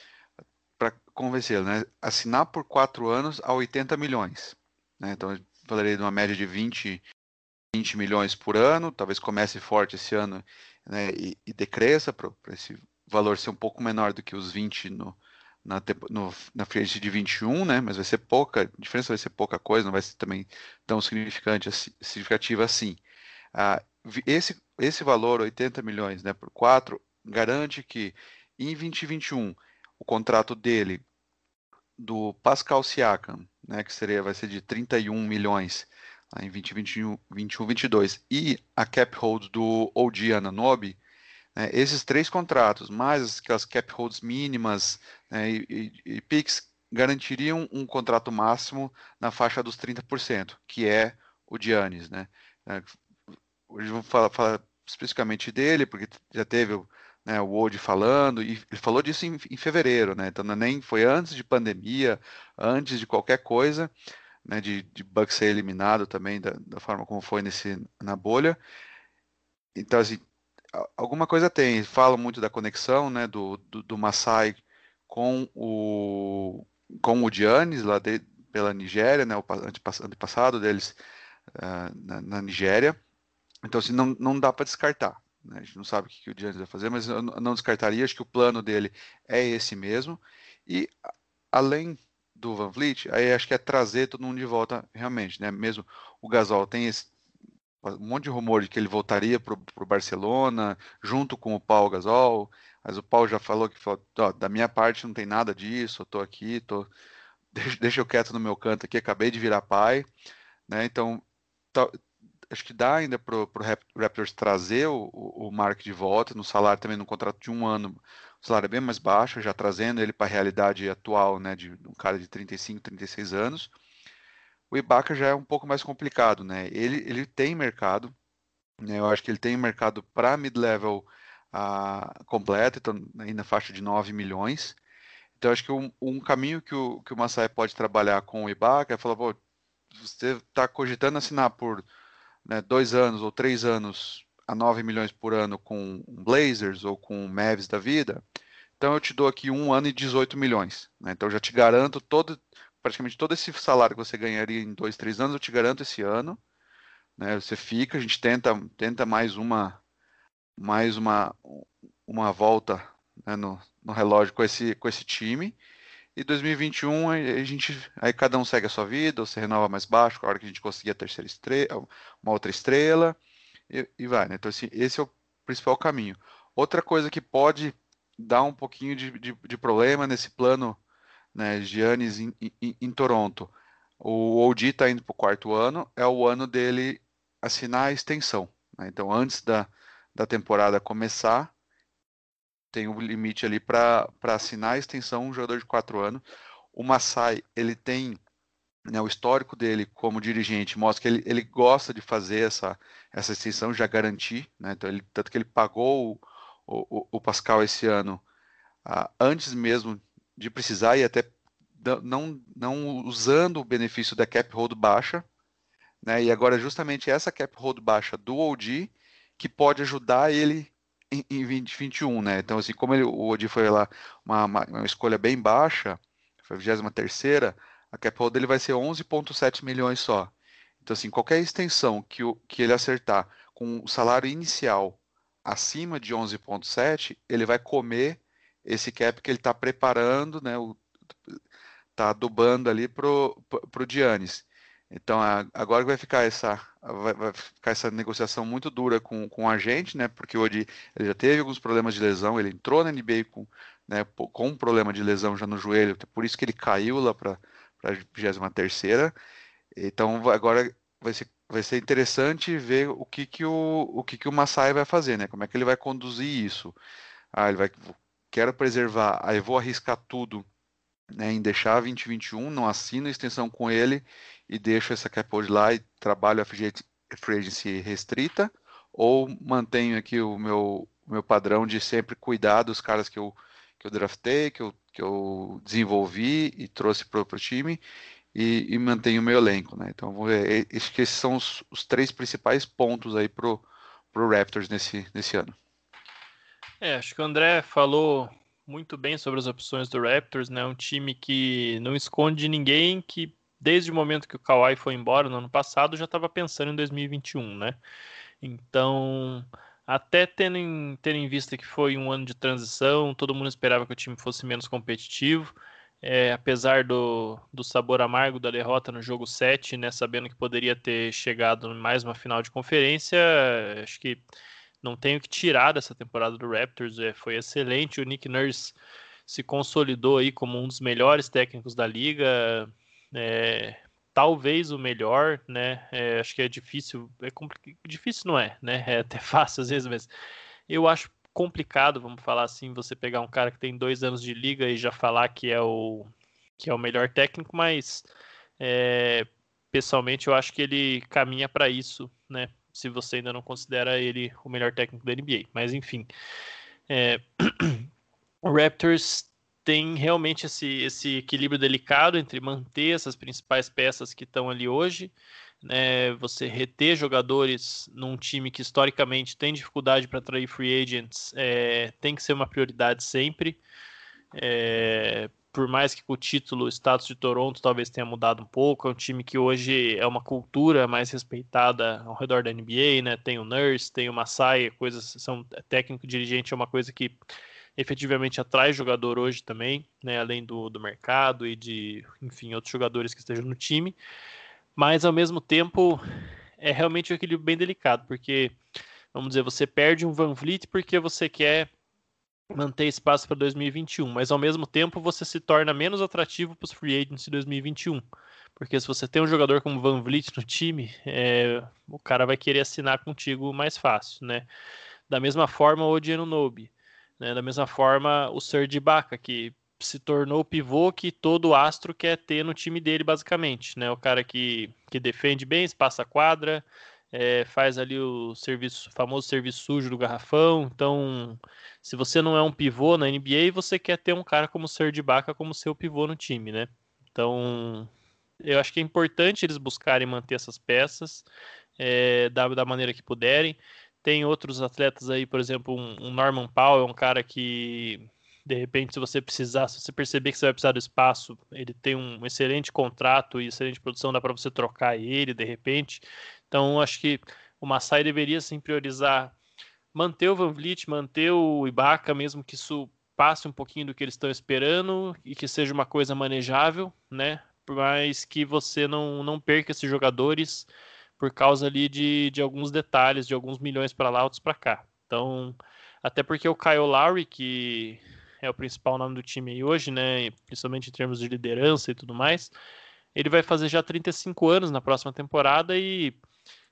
C: Convencê-lo, né? Assinar por quatro anos a 80 milhões. Né? Então, eu falaria de uma média de 20, 20 milhões por ano, talvez comece forte esse ano né? e, e decresça para esse valor ser um pouco menor do que os 20 no, na, no, na frente de 21, né? Mas vai ser pouca, a diferença vai ser pouca coisa, não vai ser também tão significante, significativa assim. Ah, esse, esse valor, 80 milhões né, por 4, garante que em 2021 o contrato dele do Pascal Siakam, né, que seria, vai ser de 31 milhões em 2021, 21, 22, e a cap hold do OG Ananobi, né, esses três contratos, mais aquelas cap holds mínimas né, e, e, e PIX, garantiriam um contrato máximo na faixa dos 30%, que é o Giannis. Né? É, hoje vamos falar, falar especificamente dele, porque já teve o né, o Wode falando, e ele falou disso em, em, fevereiro, né, então é nem foi antes de pandemia, antes de qualquer coisa, né, de, de Bucks ser eliminado também da, da, forma como foi nesse, na bolha. Então, assim, alguma coisa tem, fala muito da conexão, né, do, do, do Masai com o, com o Giannis, lá de, pela Nigéria, né, o antepassado deles uh, na, na Nigéria, então, assim, não, não dá para descartar. Né? A gente não sabe o que, o Giannis vai fazer, mas eu não descartaria. Acho que o plano dele é esse mesmo. E além do Van Vliet, aí acho que é trazer todo mundo de volta realmente, né? Mesmo o Gasol tem esse um monte de rumor de que ele voltaria para o Barcelona junto com o Paulo Gasol, mas o Paulo já falou que falou, da minha parte não tem nada disso, eu tô aqui, tô deixa, deixa eu quieto no meu canto aqui, acabei de virar pai, né? Então acho que dá ainda para o Raptors trazer o, o Mark de volta, no salário também, no contrato de um ano, o salário é bem mais baixo, já trazendo ele para a realidade atual, né, de um cara de 35, 36 anos. O Ibaka já é um pouco mais complicado, né? Ele, ele tem mercado, Né? Eu acho que ele tem mercado para mid-level uh, completo, então aí na faixa de 9 milhões. Então, acho que um, um, caminho que o, que o Masai pode trabalhar com o Ibaka é falar, pô, você está cogitando assinar por né, dois anos ou três anos a 9 milhões por ano com Blazers ou com Mavs da vida, então eu te dou aqui um ano e 18 milhões. Né? Então, eu já te garanto todo, praticamente todo esse salário que você ganharia em dois, três anos, eu te garanto esse ano. Né? Você fica, a gente tenta, tenta mais uma mais uma, uma volta né, no, no relógio com esse, com esse time. E 2021 a gente aí cada um segue a sua vida, você renova mais baixo, a hora que a gente conseguir a terceira estrela, uma outra estrela e, e vai, né? Então assim, esse é o principal caminho. Outra coisa que pode dar um pouquinho de, de, de problema nesse plano, né, Giannis em, em, em Toronto. O OG está indo para o quarto ano, é o ano dele assinar a extensão. Né? Então, antes da, da temporada começar, tem um limite ali para assinar a extensão um jogador de quatro anos. O Masai, ele tem né, o histórico dele como dirigente mostra que ele, ele gosta de fazer essa, essa extensão, já garantir, né, então ele, tanto que ele pagou o, o, o Pascal esse ano uh, antes mesmo de precisar e até não, não usando o benefício da cap hold baixa, né, e agora justamente essa cap hold baixa do OG que pode ajudar ele em, em 2021, né? Então, assim, como ele, o Odi foi lá uma, uma, uma, escolha bem baixa, foi a 23 a cap hold dele vai ser 11,7 milhões só. Então, assim, qualquer extensão que, o, que ele acertar com o salário inicial acima de 11,7, ele vai comer esse cap que ele está preparando, né? Está adubando ali para o Giannis. Então, agora vai ficar essa, vai, vai, ficar essa negociação muito dura com, com a gente, né? Porque hoje ele já teve alguns problemas de lesão, ele entrou na NBA com, né, com um problema de lesão já no joelho, por isso que ele caiu lá para a 23 Então, agora vai ser, vai ser interessante ver o que, que o, o que, que o Masai vai fazer, né? Como é que ele vai conduzir isso. Ah, ele vai, quero preservar, aí vou arriscar tudo né, em deixar 2021, não assino a extensão com ele e deixo essa cap hold lá e trabalho a free agency restrita, ou mantenho aqui o meu, meu padrão de sempre cuidar dos caras que eu, que eu draftei, que eu, que eu desenvolvi e trouxe para o time e, e, mantenho o meu elenco, né? Então vamos ver, acho que esses são os, os três principais pontos aí pro, pro Raptors nesse, nesse ano.
B: É, acho que o André falou muito bem sobre as opções do Raptors, né? Um time que não esconde ninguém, que desde o momento que o Kawhi foi embora no ano passado, já estava pensando em 2021, né? Então, até tendo em, tendo em vista que foi um ano de transição, todo mundo esperava que o time fosse menos competitivo. É, apesar do, do sabor amargo da derrota no jogo 7, né, sabendo que poderia ter chegado mais uma final de conferência, acho que não tenho que tirar dessa temporada do Raptors, é, foi excelente. O Nick Nurse se consolidou aí como um dos melhores técnicos da liga, é, talvez o melhor, né? É, acho que é difícil, é difícil não é, né? É até fácil às vezes, mas eu acho complicado, vamos falar assim, você pegar um cara que tem dois anos de liga e já falar que é o que é o melhor técnico, mas é, pessoalmente eu acho que ele caminha para isso, né? Se você ainda não considera ele o melhor técnico da NBA, mas enfim, é, o Raptors tem realmente esse, esse equilíbrio delicado entre manter essas principais peças que estão ali hoje, né, você reter jogadores num time que historicamente tem dificuldade para atrair free agents, é, tem que ser uma prioridade sempre. É, por mais que o título, o status de Toronto talvez tenha mudado um pouco, é um time que hoje é uma cultura mais respeitada ao redor da NBA, né? Tem o Nurse, tem o Masai, coisas são técnico dirigente é uma coisa que efetivamente atrai jogador hoje também, né, além do, do mercado e de, enfim, outros jogadores que estejam no time. Mas ao mesmo tempo é realmente um equilíbrio bem delicado, porque vamos dizer, você perde um Van Vliet porque você quer manter espaço para 2021, mas ao mesmo tempo você se torna menos atrativo para os free agents de 2021. Porque se você tem um jogador como Van Vliet no time, é, o cara vai querer assinar contigo mais fácil, né? Da mesma forma, o Odiano Nobe. Né? Da mesma forma, o Serge Ibaka, que se tornou o pivô que todo astro quer ter no time dele, basicamente. Né? O cara que, que defende bem, passa a quadra, é, faz ali o serviço, famoso serviço sujo do garrafão. Então, se você não é um pivô na NBA, você quer ter um cara como o Serge Ibaka como seu pivô no time, né? Então, eu acho que é importante eles buscarem manter essas peças é, da, da maneira que puderem. Tem outros atletas aí, por exemplo, um, um Norman Powell, um cara que de repente, se você precisar, se você perceber que você vai precisar do espaço, ele tem um excelente contrato e excelente produção, dá para você trocar ele de repente. Então, acho que o Massai deveria sim priorizar manter o Van Vliet, manter o Ibaka, mesmo que isso passe um pouquinho do que eles estão esperando e que seja uma coisa manejável, né? Mas que você não, não perca esses jogadores por causa ali de, de alguns detalhes, de alguns milhões para lá, outros para cá. Então, até porque o Kyle Lowry, que é o principal nome do time aí hoje, né? Principalmente em termos de liderança e tudo mais. Ele vai fazer já 35 anos na próxima temporada e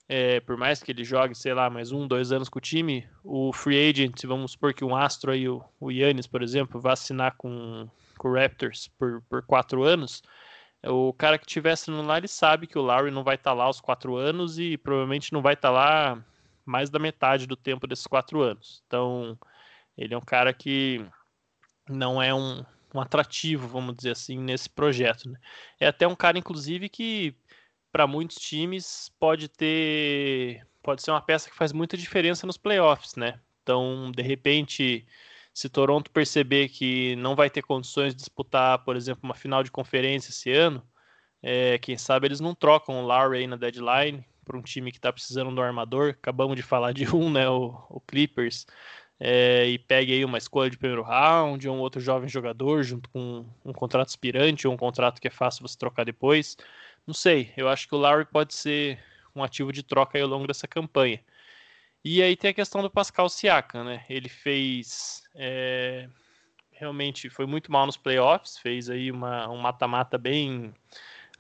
B: é, por mais que ele jogue, sei lá, mais um, dois anos com o time, o free agent, vamos supor que um astro aí, o, o Yannis, por exemplo, vai assinar com, com o Raptors por, por quatro anos, o cara que tivesse no lá, ele sabe que o Larry não vai estar tá lá os quatro anos e provavelmente não vai estar tá lá mais da metade do tempo desses quatro anos. Então, ele é um cara que não é um, um atrativo, vamos dizer assim, nesse projeto. Né? É até um cara, inclusive, que para muitos times pode ter, pode ser uma peça que faz muita diferença nos playoffs, né? Então, de repente, se Toronto perceber que não vai ter condições de disputar, por exemplo, uma final de conferência esse ano, é, quem sabe eles não trocam o Lowry na deadline para um time que está precisando do armador. Acabamos de falar de um, né? O, o Clippers é, e pegue aí uma escolha de primeiro round, ou um outro jovem jogador, junto com um, contrato aspirante, ou um contrato que é fácil você trocar depois. Não sei, eu acho que o Lowry pode ser um ativo de troca ao longo dessa campanha. E aí tem a questão do Pascal Siakam, né? Ele fez. É, realmente foi muito mal nos playoffs, fez aí uma, um mata-mata bem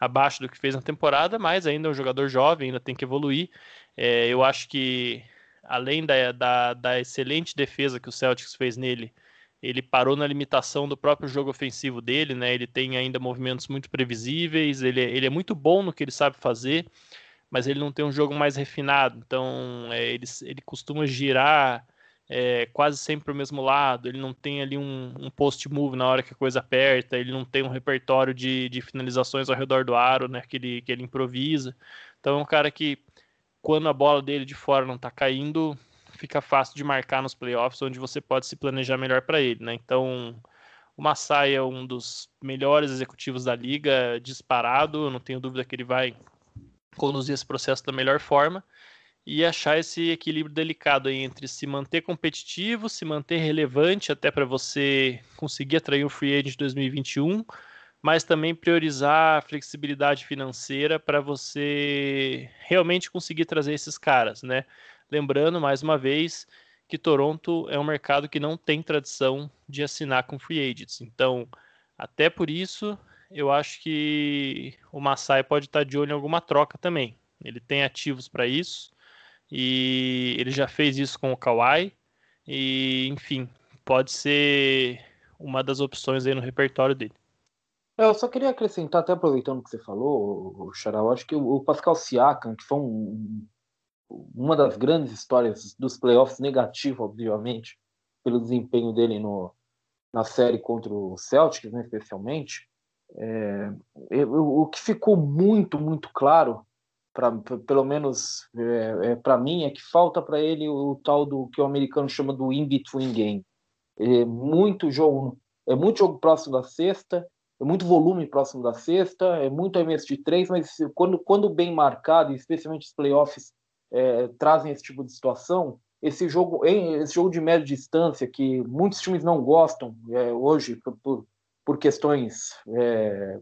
B: abaixo do que fez na temporada, mas ainda é um jogador jovem, ainda tem que evoluir. É, eu acho que além da, da, da, excelente defesa que o Celtics fez nele, ele parou na limitação do próprio jogo ofensivo dele, né? Ele tem ainda movimentos muito previsíveis, ele, ele é muito bom no que ele sabe fazer, mas ele não tem um jogo mais refinado. Então, é, ele, ele costuma girar é, quase sempre para o mesmo lado, ele não tem ali um, um post-move na hora que a coisa aperta, ele não tem um repertório de, de finalizações ao redor do aro, né? Que ele, que ele improvisa. Então, é um cara que quando a bola dele de fora não está caindo, fica fácil de marcar nos playoffs, onde você pode se planejar melhor para ele, né? Então, o Massai é um dos melhores executivos da liga, disparado, não tenho dúvida que ele vai conduzir esse processo da melhor forma e achar esse equilíbrio delicado entre se manter competitivo, se manter relevante até para você conseguir atrair o free agent de 2021, mas também priorizar a flexibilidade financeira para você realmente conseguir trazer esses caras, né? Lembrando, mais uma vez, que Toronto é um mercado que não tem tradição de assinar com free agents. Então, até por isso, eu acho que o Masai pode estar de olho em alguma troca também. Ele tem ativos para isso e ele já fez isso com o Kawhi e, enfim, pode ser uma das opções aí no repertório dele.
A: É, eu só queria acrescentar, até aproveitando o que você falou, Xarau, acho que o Pascal Siakam, que foi um, uma das grandes histórias dos playoffs, negativo, obviamente, pelo desempenho dele no, na série contra o Celtics, né, especialmente, é, o, o que ficou muito, muito claro, pra, pelo menos é, é para mim, é que falta para ele o, o, tal do que o americano chama do in-between game. É muito jogo, é muito jogo próximo da sexta, é muito volume próximo da sexta, é muito arremesso de três, mas quando, quando bem marcado, especialmente os playoffs é, trazem esse tipo de situação, esse jogo, esse jogo de média distância que muitos times não gostam é, hoje por, por questões é,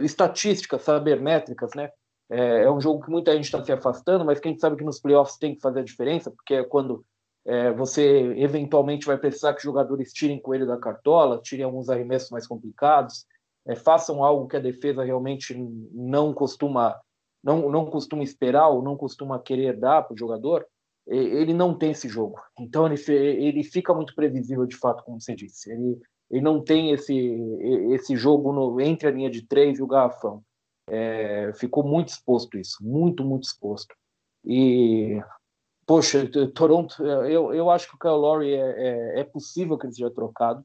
A: estatísticas, sabermétricas, né? É, é, um jogo que muita gente está se afastando, mas que a gente sabe que nos playoffs tem que fazer a diferença, porque é quando é, você eventualmente vai precisar que jogadores tirem coelho da cartola, tirem alguns arremessos mais complicados, é, façam algo que a defesa realmente não costuma não, não costuma esperar ou não costuma querer dar para o jogador, ele não tem esse jogo. Então ele, ele fica muito previsível de fato, como você disse. Ele, ele não tem esse, esse jogo no, entre a linha de três e o garrafão. É, ficou muito exposto isso, muito, muito exposto. E, poxa, Toronto, eu, eu acho que o Kyle Lowry é, é, é possível que ele seja trocado,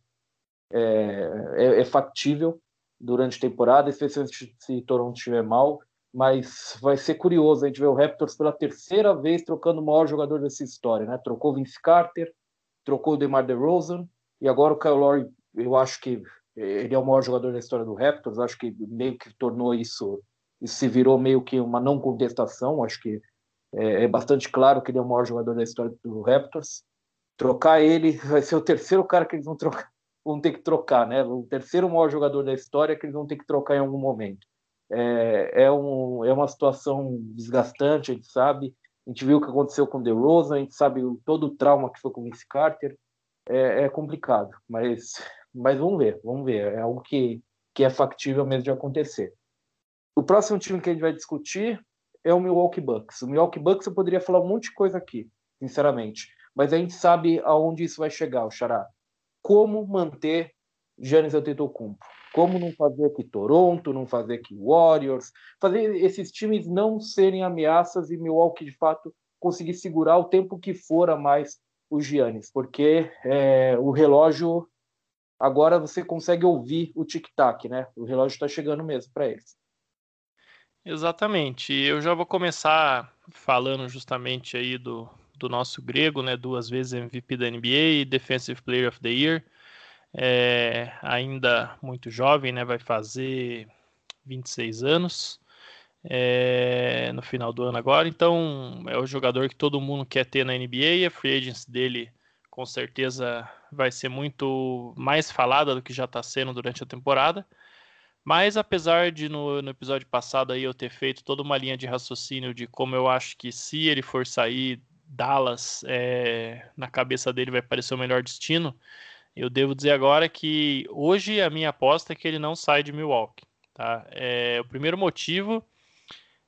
A: é, é, é factível durante a temporada, especialmente se Toronto estiver mal, mas vai ser curioso a gente ver o Raptors pela terceira vez trocando o maior jogador dessa história, né? Trocou Vince Carter, trocou o DeMar DeRozan e agora o Kyle Lowry, eu acho que ele é o maior jogador da história do Raptors, acho que meio que tornou isso, isso se virou meio que uma não contestação, acho que é, é bastante claro que ele é o maior jogador da história do Raptors. Trocar ele vai ser o terceiro cara que eles vão trocar, vão ter que trocar, né? O terceiro maior jogador da história que eles vão ter que trocar em algum momento. É, é, um, é uma situação desgastante, a gente sabe. A gente viu o que aconteceu com o DeRozan, a gente sabe todo o trauma que foi com o Vince Carter. É, é, complicado, mas, mas vamos ver, vamos ver. É algo que, que é factível mesmo de acontecer. O próximo time que a gente vai discutir é o Milwaukee Bucks. O Milwaukee Bucks eu poderia falar um monte de coisa aqui, sinceramente, mas a gente sabe aonde isso vai chegar, o Xará. Como manter Giannis Antetokounmpo? Como não fazer que Toronto, não fazer que Warriors, fazer esses times não serem ameaças e Milwaukee de fato conseguir segurar o tempo que for a mais o Giannis, porque é, o relógio agora você consegue ouvir o tic-tac, né? O relógio está chegando mesmo para eles.
B: Exatamente. Eu já vou começar falando justamente aí do, do nosso grego, né? Duas vezes MVP da NBA e Defensive Player of the Year é ainda muito jovem, né? Vai fazer 26 anos é, no final do ano agora. Então é o jogador que todo mundo quer ter na NBA. A free agency dele com certeza vai ser muito mais falada do que já está sendo durante a temporada. Mas apesar de no, no, episódio passado aí eu ter feito toda uma linha de raciocínio de como eu acho que se ele for sair, Dallas é, na cabeça dele vai parecer o melhor destino. Eu devo dizer agora que hoje a minha aposta é que ele não sai de Milwaukee. Tá? É, o primeiro motivo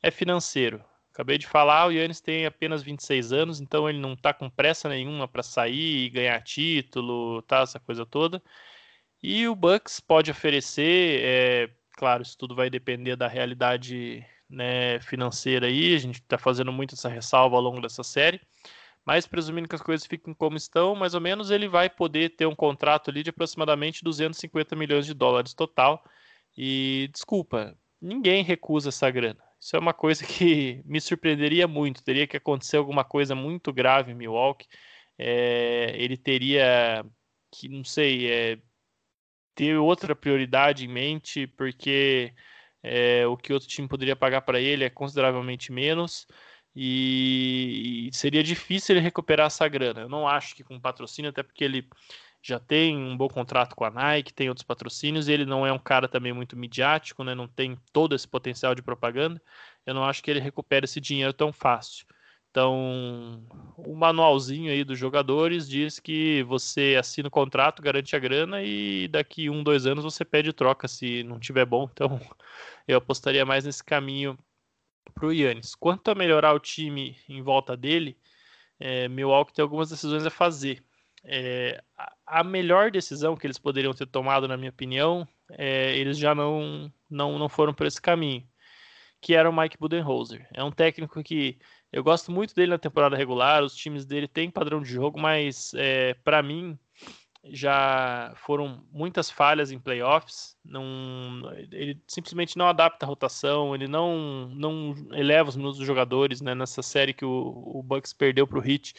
B: é financeiro. Acabei de falar, o Yannis tem apenas 26 anos, então ele não está com pressa nenhuma para sair e ganhar título, tá, essa coisa toda. E o Bucks pode oferecer, é, claro, isso tudo vai depender da realidade né, financeira aí. A gente está fazendo muito essa ressalva ao longo dessa série mas presumindo que as coisas fiquem como estão, mais ou menos ele vai poder ter um contrato ali de aproximadamente 250 milhões de dólares total. E desculpa, ninguém recusa essa grana. Isso é uma coisa que me surpreenderia muito. Teria que acontecer alguma coisa muito grave em Milwaukee. É, ele teria que, não sei, é, ter outra prioridade em mente, porque é, o que outro time poderia pagar para ele é consideravelmente menos e, seria difícil ele recuperar essa grana. Eu não acho que com patrocínio, até porque ele já tem um bom contrato com a Nike, tem outros patrocínios, e ele não é um cara também muito midiático, né? não tem todo esse potencial de propaganda. Eu não acho que ele recupere esse dinheiro tão fácil. Então, o manualzinho aí dos jogadores diz que você assina o contrato, garante a grana e daqui um, dois anos você pede troca se não tiver bom. Então, eu apostaria mais nesse caminho para o Yannis. Quanto a melhorar o time em volta dele, é, Milwaukee tem algumas decisões a fazer. É, a melhor decisão que eles poderiam ter tomado, na minha opinião, é, eles já não, não, não foram por esse caminho, que era o Mike Budenholzer. É um técnico que eu gosto muito dele na temporada regular, os times dele têm padrão de jogo, mas é, para mim já foram muitas falhas em playoffs. Não, ele simplesmente não adapta a rotação, ele não, não eleva os minutos dos jogadores. Né? Nessa série que o, o Bucks perdeu para o Heat,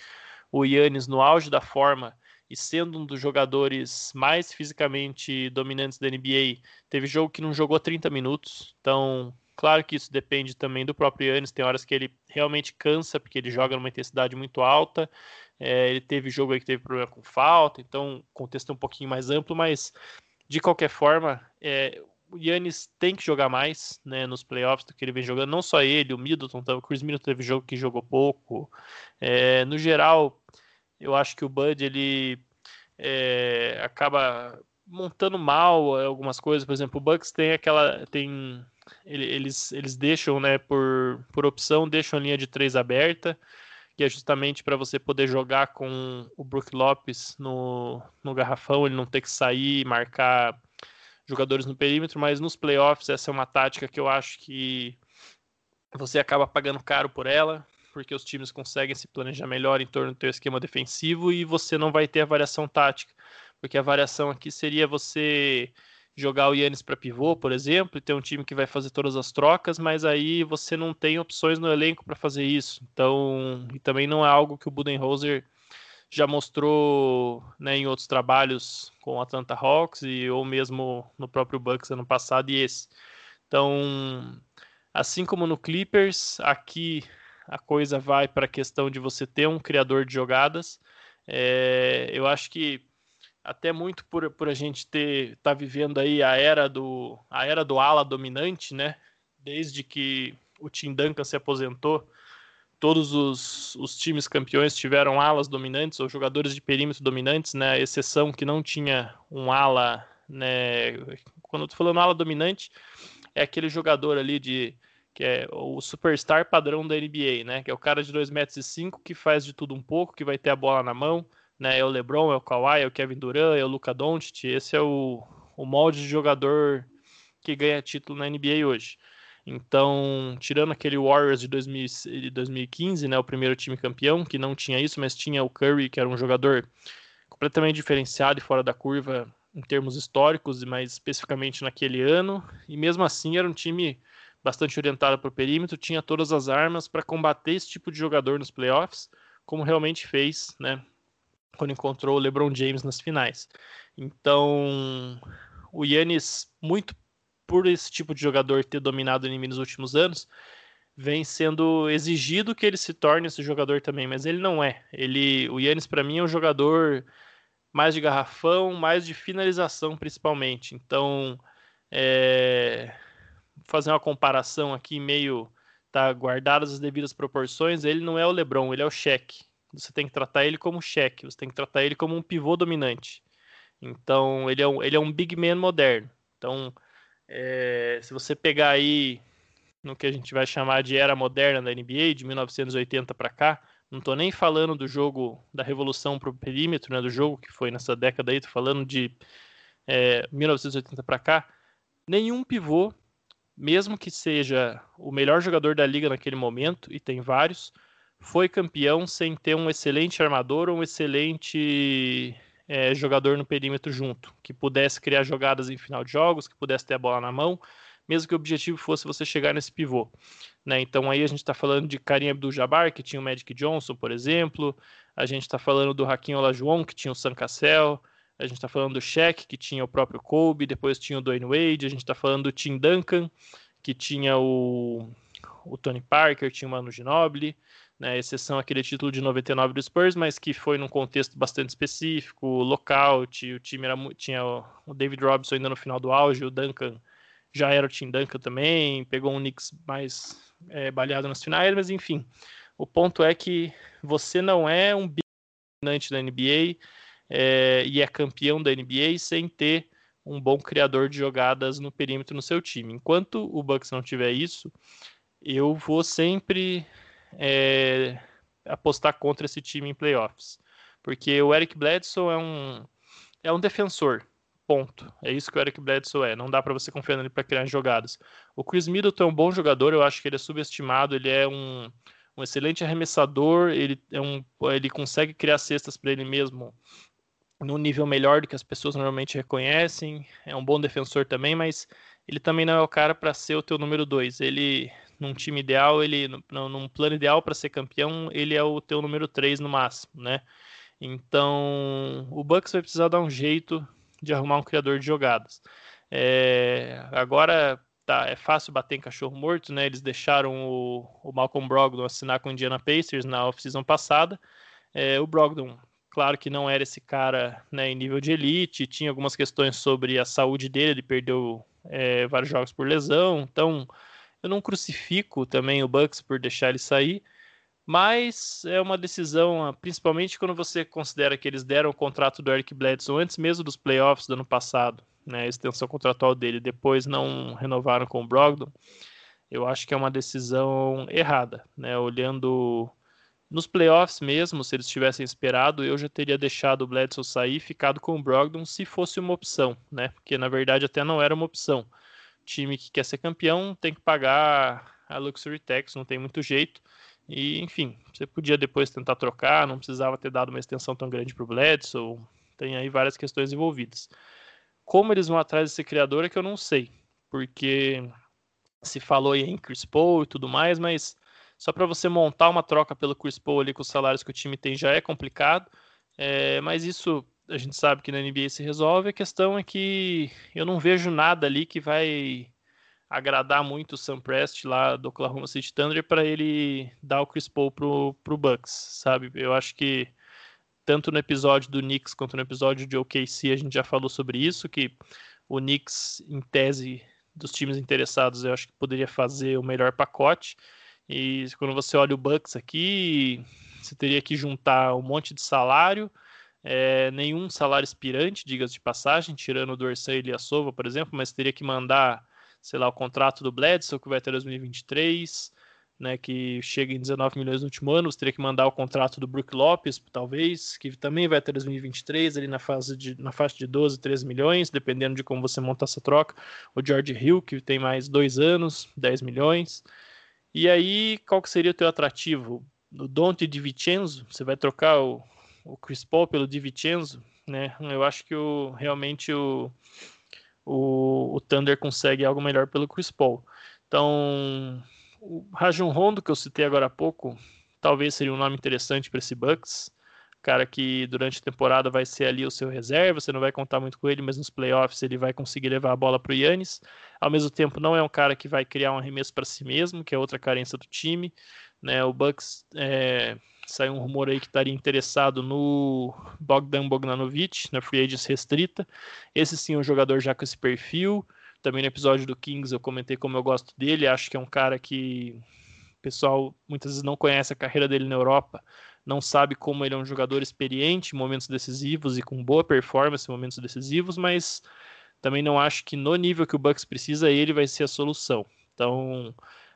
B: o Yannis no auge da forma e sendo um dos jogadores mais fisicamente dominantes da NBA, teve jogo que não jogou 30 minutos. Então, claro que isso depende também do próprio Yannis. Tem horas que ele realmente cansa porque ele joga numa intensidade muito alta é, ele teve jogo aí que teve problema com falta, então contexto é um pouquinho mais amplo, mas de qualquer forma, é, o Yannis tem que jogar mais né, nos playoffs do que ele vem jogando. Não só ele, o Middleton, o Chris Middleton teve jogo que jogou pouco. É, no geral, eu acho que o Bud ele é, acaba montando mal algumas coisas. Por exemplo, o Bucks tem aquela tem eles eles deixam, né, por, por opção, deixam a linha de três aberta que é justamente para você poder jogar com o Brook Lopes no, no garrafão, ele não ter que sair e marcar jogadores no perímetro, mas nos playoffs essa é uma tática que eu acho que você acaba pagando caro por ela. Porque os times conseguem se planejar melhor em torno do teu esquema defensivo e você não vai ter a variação tática, porque a variação aqui seria você jogar o Yannis para pivô, por exemplo, e ter um time que vai fazer todas as trocas, mas aí você não tem opções no elenco para fazer isso. Então, e também não é algo que o Budenholzer já mostrou né, em outros trabalhos com o Atlanta Hawks e ou mesmo no próprio Bucks ano passado e esse. Então, assim como no Clippers, aqui a coisa vai para a questão de você ter um criador de jogadas. É, eu acho que até muito por, por a gente ter tá vivendo aí a era do a era do ala dominante, né? Desde que o Tim Duncan se aposentou, todos os, os times campeões tiveram alas dominantes ou jogadores de perímetro dominantes, né? A exceção que não tinha um ala, né? Quando eu tô falando ala dominante, é aquele jogador ali de que é o superstar padrão da NBA, né? Que é o cara de 2,5 metros e cinco, que faz de tudo um pouco, que vai ter a bola na mão, né? É o LeBron, é o Kawhi, é o Kevin Durant, é o Luka Doncic. Esse é o, o molde de jogador que ganha título na NBA hoje. Então, tirando aquele Warriors de, 2000, de 2015, né, o primeiro time campeão, que não tinha isso, mas tinha o Curry, que era um jogador completamente diferenciado e fora da curva em termos históricos, mas especificamente naquele ano, e mesmo assim era um time bastante orientado para o perímetro, tinha todas as armas para combater esse tipo de jogador nos playoffs, como realmente fez, né, quando encontrou o LeBron James nas finais. Então, o Yannis, muito por esse tipo de jogador ter dominado o NBA nos últimos anos, vem sendo exigido que ele se torne esse jogador também, mas ele não é. Ele, o Yannis para mim é um jogador mais de garrafão, mais de finalização principalmente. Então, é, fazer uma comparação aqui meio tá guardadas as devidas proporções, ele não é o LeBron, ele é o Shaq. Você tem que tratar ele como Shaq, você tem que tratar ele como um pivô dominante. Então, ele é um, ele é um big man moderno. Então, é, se você pegar aí no que a gente vai chamar de era moderna da NBA, de 1980 para cá, não estou nem falando do jogo da revolução para o perímetro, né, do jogo que foi nessa década aí, tô falando de é, 1980 para cá, nenhum pivô, mesmo que seja o melhor jogador da liga naquele momento, e tem vários, foi campeão sem ter um excelente armador ou um excelente é, jogador no perímetro junto, que pudesse criar jogadas em final de jogos, que pudesse ter a bola na mão, mesmo que o objetivo fosse você chegar nesse pivô. Né? Então aí a gente está falando de Karim Abdul-Jabbar, que tinha o Magic Johnson, por exemplo, a gente está falando do Hakim Olajuwon, que tinha o Sam Cassell, a gente está falando do Shaq, que tinha o próprio Kobe, depois tinha o Dwayne Wade, a gente está falando do Tim Duncan, que tinha o, o Tony Parker, tinha o Manu Ginobili, né, exceção aquele título de 99 do Spurs, mas que foi num contexto bastante específico, lockout, o time era, tinha o David Robinson ainda no final do auge, o Duncan já era o Tim Duncan também, pegou um Knicks mais é, baleado nas finais, mas enfim, o ponto é que você não é um dominante da NBA é, e é campeão da NBA sem ter um bom criador de jogadas no perímetro no seu time. Enquanto o Bucks não tiver isso, eu vou sempre é, apostar contra esse time em playoffs. Porque o Eric Bledsoe é um, é um defensor, ponto. É isso que o Eric Bledsoe é. Não dá para você confiar nele para criar jogadas. O Chris Middleton é um bom jogador, eu acho que ele é subestimado, ele é um, um excelente arremessador, ele, é um, ele consegue criar cestas para ele mesmo no nível melhor do que as pessoas normalmente reconhecem. É um bom defensor também, mas ele também não é o cara para ser o teu número dois. Ele num time ideal, ele num plano ideal para ser campeão, ele é o teu número 3 no máximo, né? Então, o Bucks vai precisar dar um jeito de arrumar um criador de jogadas. É, agora tá, é fácil bater em cachorro morto, né? Eles deixaram o, o Malcolm Brogdon assinar com o Indiana Pacers na off-season passada. É, o Brogdon, claro que não era esse cara né, em nível de elite, tinha algumas questões sobre a saúde dele, ele perdeu é, vários jogos por lesão, então eu não crucifico também o Bucks por deixar ele sair, mas é uma decisão, principalmente quando você considera que eles deram o contrato do Eric Bledsoe antes mesmo dos playoffs do ano passado, né, a extensão contratual dele, depois não renovaram com o Brogdon. Eu acho que é uma decisão errada, né? Olhando nos playoffs mesmo, se eles tivessem esperado, eu já teria deixado o Bledsoe sair e ficado com o Brogdon se fosse uma opção, né? Porque na verdade até não era uma opção time que quer ser campeão tem que pagar a Luxury Tax, não tem muito jeito. E, enfim, você podia depois tentar trocar, não precisava ter dado uma extensão tão grande para o Bledsoe. Tem aí várias questões envolvidas. Como eles vão atrás desse criador é que eu não sei, porque se falou em Chris Paul e tudo mais, mas só para você montar uma troca pelo Chris Paul ali com os salários que o time tem já é complicado. É, mas isso a gente sabe que na NBA se resolve. A questão é que eu não vejo nada ali que vai agradar muito o Sam Prest lá do Oklahoma City Thunder para ele dar o Chris Paul pro, pro Bucks, sabe? Eu acho que tanto no episódio do Knicks quanto no episódio de OKC a gente já falou sobre isso, que o Knicks, em tese dos times interessados, eu acho que poderia fazer o melhor pacote. E quando você olha o Bucks aqui, você teria que juntar um monte de salário, é, nenhum salário expirante, diga-se de passagem, tirando o Dorsey e Ilyasova, por exemplo, mas teria que mandar sei lá, o contrato do Bledsoe, que vai até 2023, né, que chega em 19 milhões no último ano, você teria que mandar o contrato do Brook Lopes, talvez, que também vai até 2023, ali na, fase de, na faixa de 12, 13 milhões, dependendo de como você montar essa troca. O George Hill, que tem mais dois anos, 10 milhões. E aí, qual que seria o teu atrativo? O Dante Di Vincenzo, você vai trocar o, o Chris Paul pelo Di Vincenzo, né? Eu acho que o, realmente o, o, o Thunder consegue algo melhor pelo Chris Paul. Então, o Rajon Rondo, que eu citei agora há pouco, talvez seria um nome interessante para esse Bucks. Cara que durante a temporada vai ser ali o seu reserva, você não vai contar muito com ele, mas nos playoffs ele vai conseguir levar a bola para o Yannis. Ao mesmo tempo, não é um cara que vai criar um arremesso para si mesmo, que é outra carência do time. Né? O Bucks é, saiu um rumor aí que estaria interessado no Bogdan Bogdanovic, na free agents restrita. Esse sim é um jogador já com esse perfil. Também no episódio do Kings eu comentei como eu gosto dele, acho que é um cara que o pessoal muitas vezes não conhece a carreira dele na Europa, não sabe como ele é um jogador experiente em momentos decisivos e com boa performance em momentos decisivos, mas também não acho que no nível que o Bucks precisa ele vai ser a solução. Então,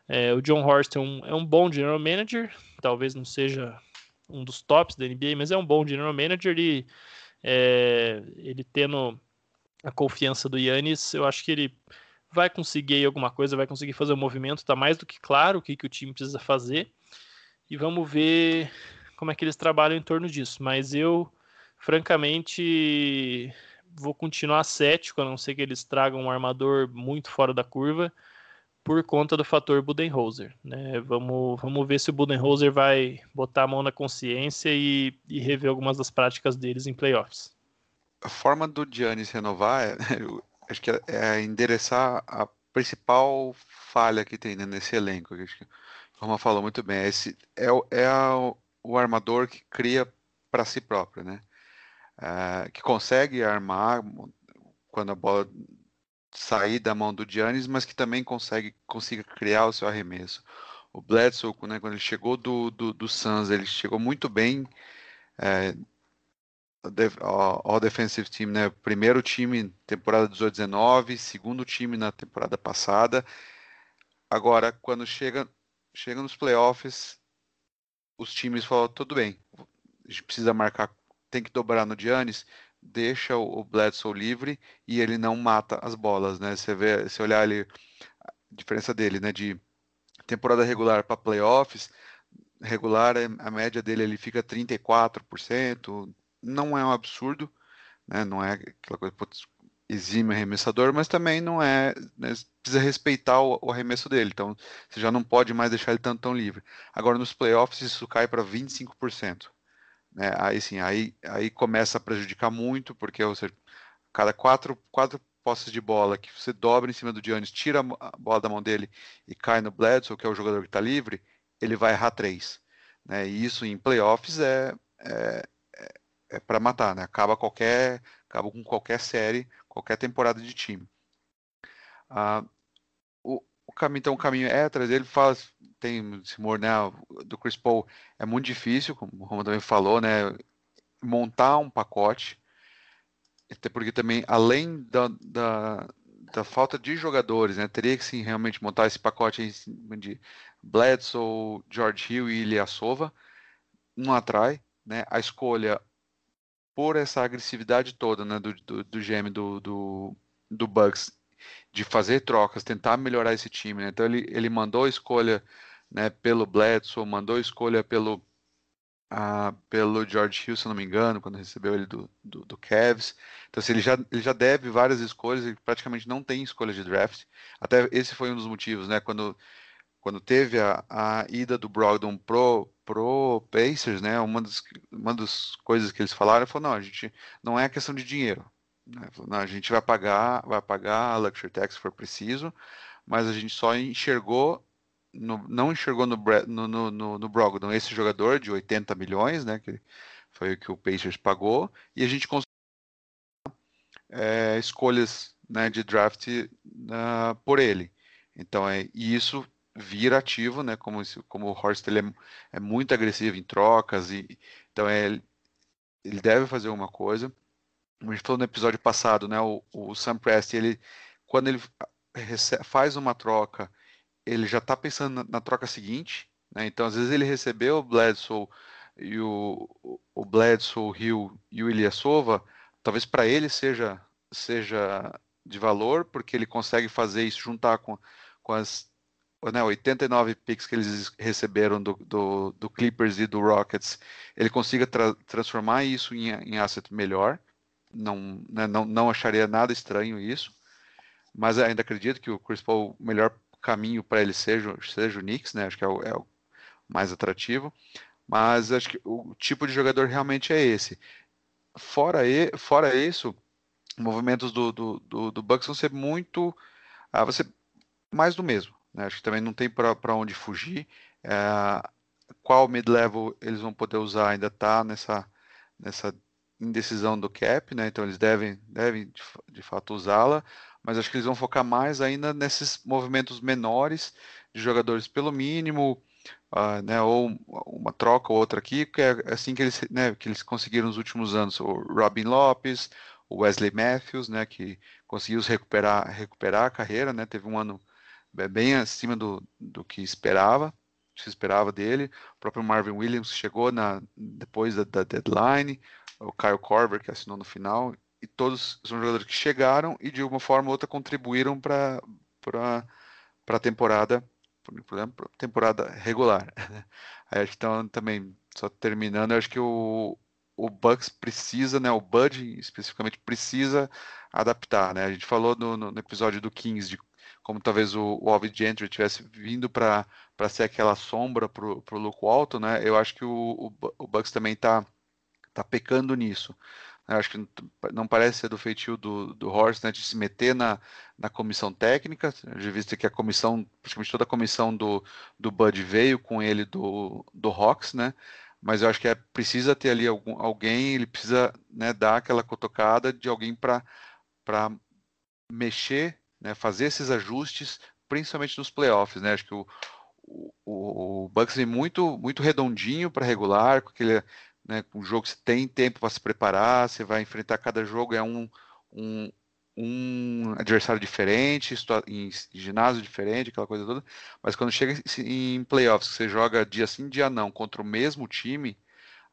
B: é, o John Horst é um, é um bom general manager, talvez não seja um dos tops da NBA, mas é um bom general manager e é, ele tendo a confiança do Yannis, eu acho que ele vai conseguir alguma coisa, vai conseguir fazer o um movimento, está mais do que claro o que, que o time precisa fazer e vamos ver como é que eles trabalham em torno disso. Mas eu, francamente, vou continuar cético, a não ser que eles tragam um armador muito fora da curva por conta do fator Budenholzer. Né? Vamos, vamos ver se o Budenholzer vai botar a mão na consciência e, e rever algumas das práticas deles em playoffs.
C: A forma do Giannis renovar, é, acho que é, é endereçar a principal falha que tem né, nesse elenco. Acho que, como falou muito bem, esse é, é a, o armador que cria para si próprio, né? É, que consegue armar quando a bola sair da mão do Giannis, mas que também consegue consiga criar o seu arremesso. O Bledsoe, né, quando ele chegou do, do, do Suns, ele chegou muito bem é, ao defensive team, né? Primeiro time temporada 18-19, segundo time na temporada passada. Agora, quando chega, chega nos playoffs, os times falam, tudo bem, a gente precisa marcar, tem que dobrar no Giannis, deixa o Bledsoe livre e ele não mata as bolas, né? Você vê, se olhar ali a diferença dele, né, de temporada regular para playoffs, regular a média dele ele fica 34%, não é um absurdo, né? Não é aquela coisa putz, exime arremessador, mas também não é, né, precisa respeitar o, o, arremesso dele, então você já não pode mais deixar ele tão, tão livre. Agora nos playoffs isso cai para 25%. Né? Aí sim, aí, aí começa a prejudicar muito, porque você, cada quatro, quatro posses de bola que você dobra em cima do Giannis, tira a bola da mão dele e cai no Bledsoe, que é o jogador que está livre, ele vai errar três. Né? E isso em playoffs é, é, é, é para matar, né? acaba qualquer acaba com qualquer série, qualquer temporada de time. Ah, o, o caminho, então o caminho é atrás dele, fala, tem esse humor né, do Chris Paul é muito difícil, como o Roman também falou, né, montar um pacote, até porque também, além da, da, da falta de jogadores, né, teria que sim realmente montar esse pacote de Bledsoe, George Hill e Ilyasova, não atrai, né, a escolha por essa agressividade toda né, do, do, do GM do, do, do Bucks de fazer trocas, tentar melhorar esse time. Né? Então ele, ele mandou a escolha né, pelo Bledsoe, mandou escolha pelo, uh, pelo George Hill, se não me engano, quando recebeu ele do, do, do Cavs. Então, assim, ele, já, ele já deve várias escolhas, ele praticamente não tem escolha de draft. Até esse foi um dos motivos, né? Quando, quando teve a, a ida do Brogdon pro, pro Pacers, né? Uma das, uma das coisas que eles falaram foi, não, a gente não é questão de dinheiro. Né? Não, a gente vai pagar, vai pagar a luxury tax se for preciso, mas a gente só enxergou no, não enxergou no, no, no, no Brogdon esse jogador de 80 milhões, né, que foi o que o Pacers pagou, e a gente conseguiu é, escolhas né, de draft uh, por ele. Então, é, e isso vira ativo, né, como, como o Horst ele é, é, muito agressivo em trocas, e, então é, ele deve fazer alguma coisa. A gente falou no episódio passado, né, o, o Sam Presti, ele, quando ele faz uma troca ele já está pensando na, na, troca seguinte, né? Então, às vezes ele recebeu o Bledsoe e o, o Bledsoe, o Hill e o Ilyasova, talvez para ele seja seja de valor, porque ele consegue fazer isso juntar com, com as né, 89 picks que eles receberam do, do, do, Clippers e do Rockets, ele consiga tra transformar isso em, em asset melhor. Não, né, não, não acharia nada estranho isso, mas ainda acredito que o Chris Paul, o melhor caminho para ele seja, seja o Knicks, né? Acho que é o, é o, mais atrativo. Mas acho que o tipo de jogador realmente é esse. Fora, e, fora isso, movimentos do, do, do, do Bucks vão ser muito. Ah, ser mais do mesmo. Né? Acho que também não tem para onde fugir. É, qual mid-level eles vão poder usar ainda está nessa, nessa indecisão do cap, né? Então eles devem, devem de, de fato usá-la mas acho que eles vão focar mais ainda nesses movimentos menores de jogadores pelo mínimo, uh, né, ou uma troca ou outra aqui, que é assim que eles, né, que eles conseguiram nos últimos anos, o Robin Lopes, o Wesley Matthews, né, que conseguiu recuperar, recuperar a carreira, né, teve um ano bem acima do, do que esperava, se esperava dele, o próprio Marvin Williams chegou na, depois da, da deadline, o Kyle Korver que assinou no final, e todos são jogadores que chegaram e de uma forma ou outra contribuíram para a temporada temporada regular. Aí acho que então também só terminando, acho que o, o Bucks precisa, né, o Bud especificamente precisa adaptar, né? A gente falou no, no episódio do Kings de como talvez o, o Alvin Gentry tivesse vindo para ser aquela sombra para o Luke Walton, né? Eu acho que o, o, o Bucks também está tá pecando nisso. Eu acho que não parece ser do feitio do, do Horst né, de se meter na, na comissão técnica, já visto que a comissão, praticamente toda a comissão do, do Bud veio com ele do, do Hawks, né? Mas eu acho que é precisa ter ali algum, alguém, ele precisa né, dar aquela cotocada de alguém para mexer, né, fazer esses ajustes, principalmente nos playoffs, né? Acho que o, o, o Bucks vem muito, muito redondinho para regular, com aquele né, um jogo você tem tempo para se preparar, você vai enfrentar cada jogo, é um, um, um adversário diferente, em ginásio diferente, aquela coisa toda. Mas quando chega em playoffs, você joga dia sim, dia não, contra o mesmo time,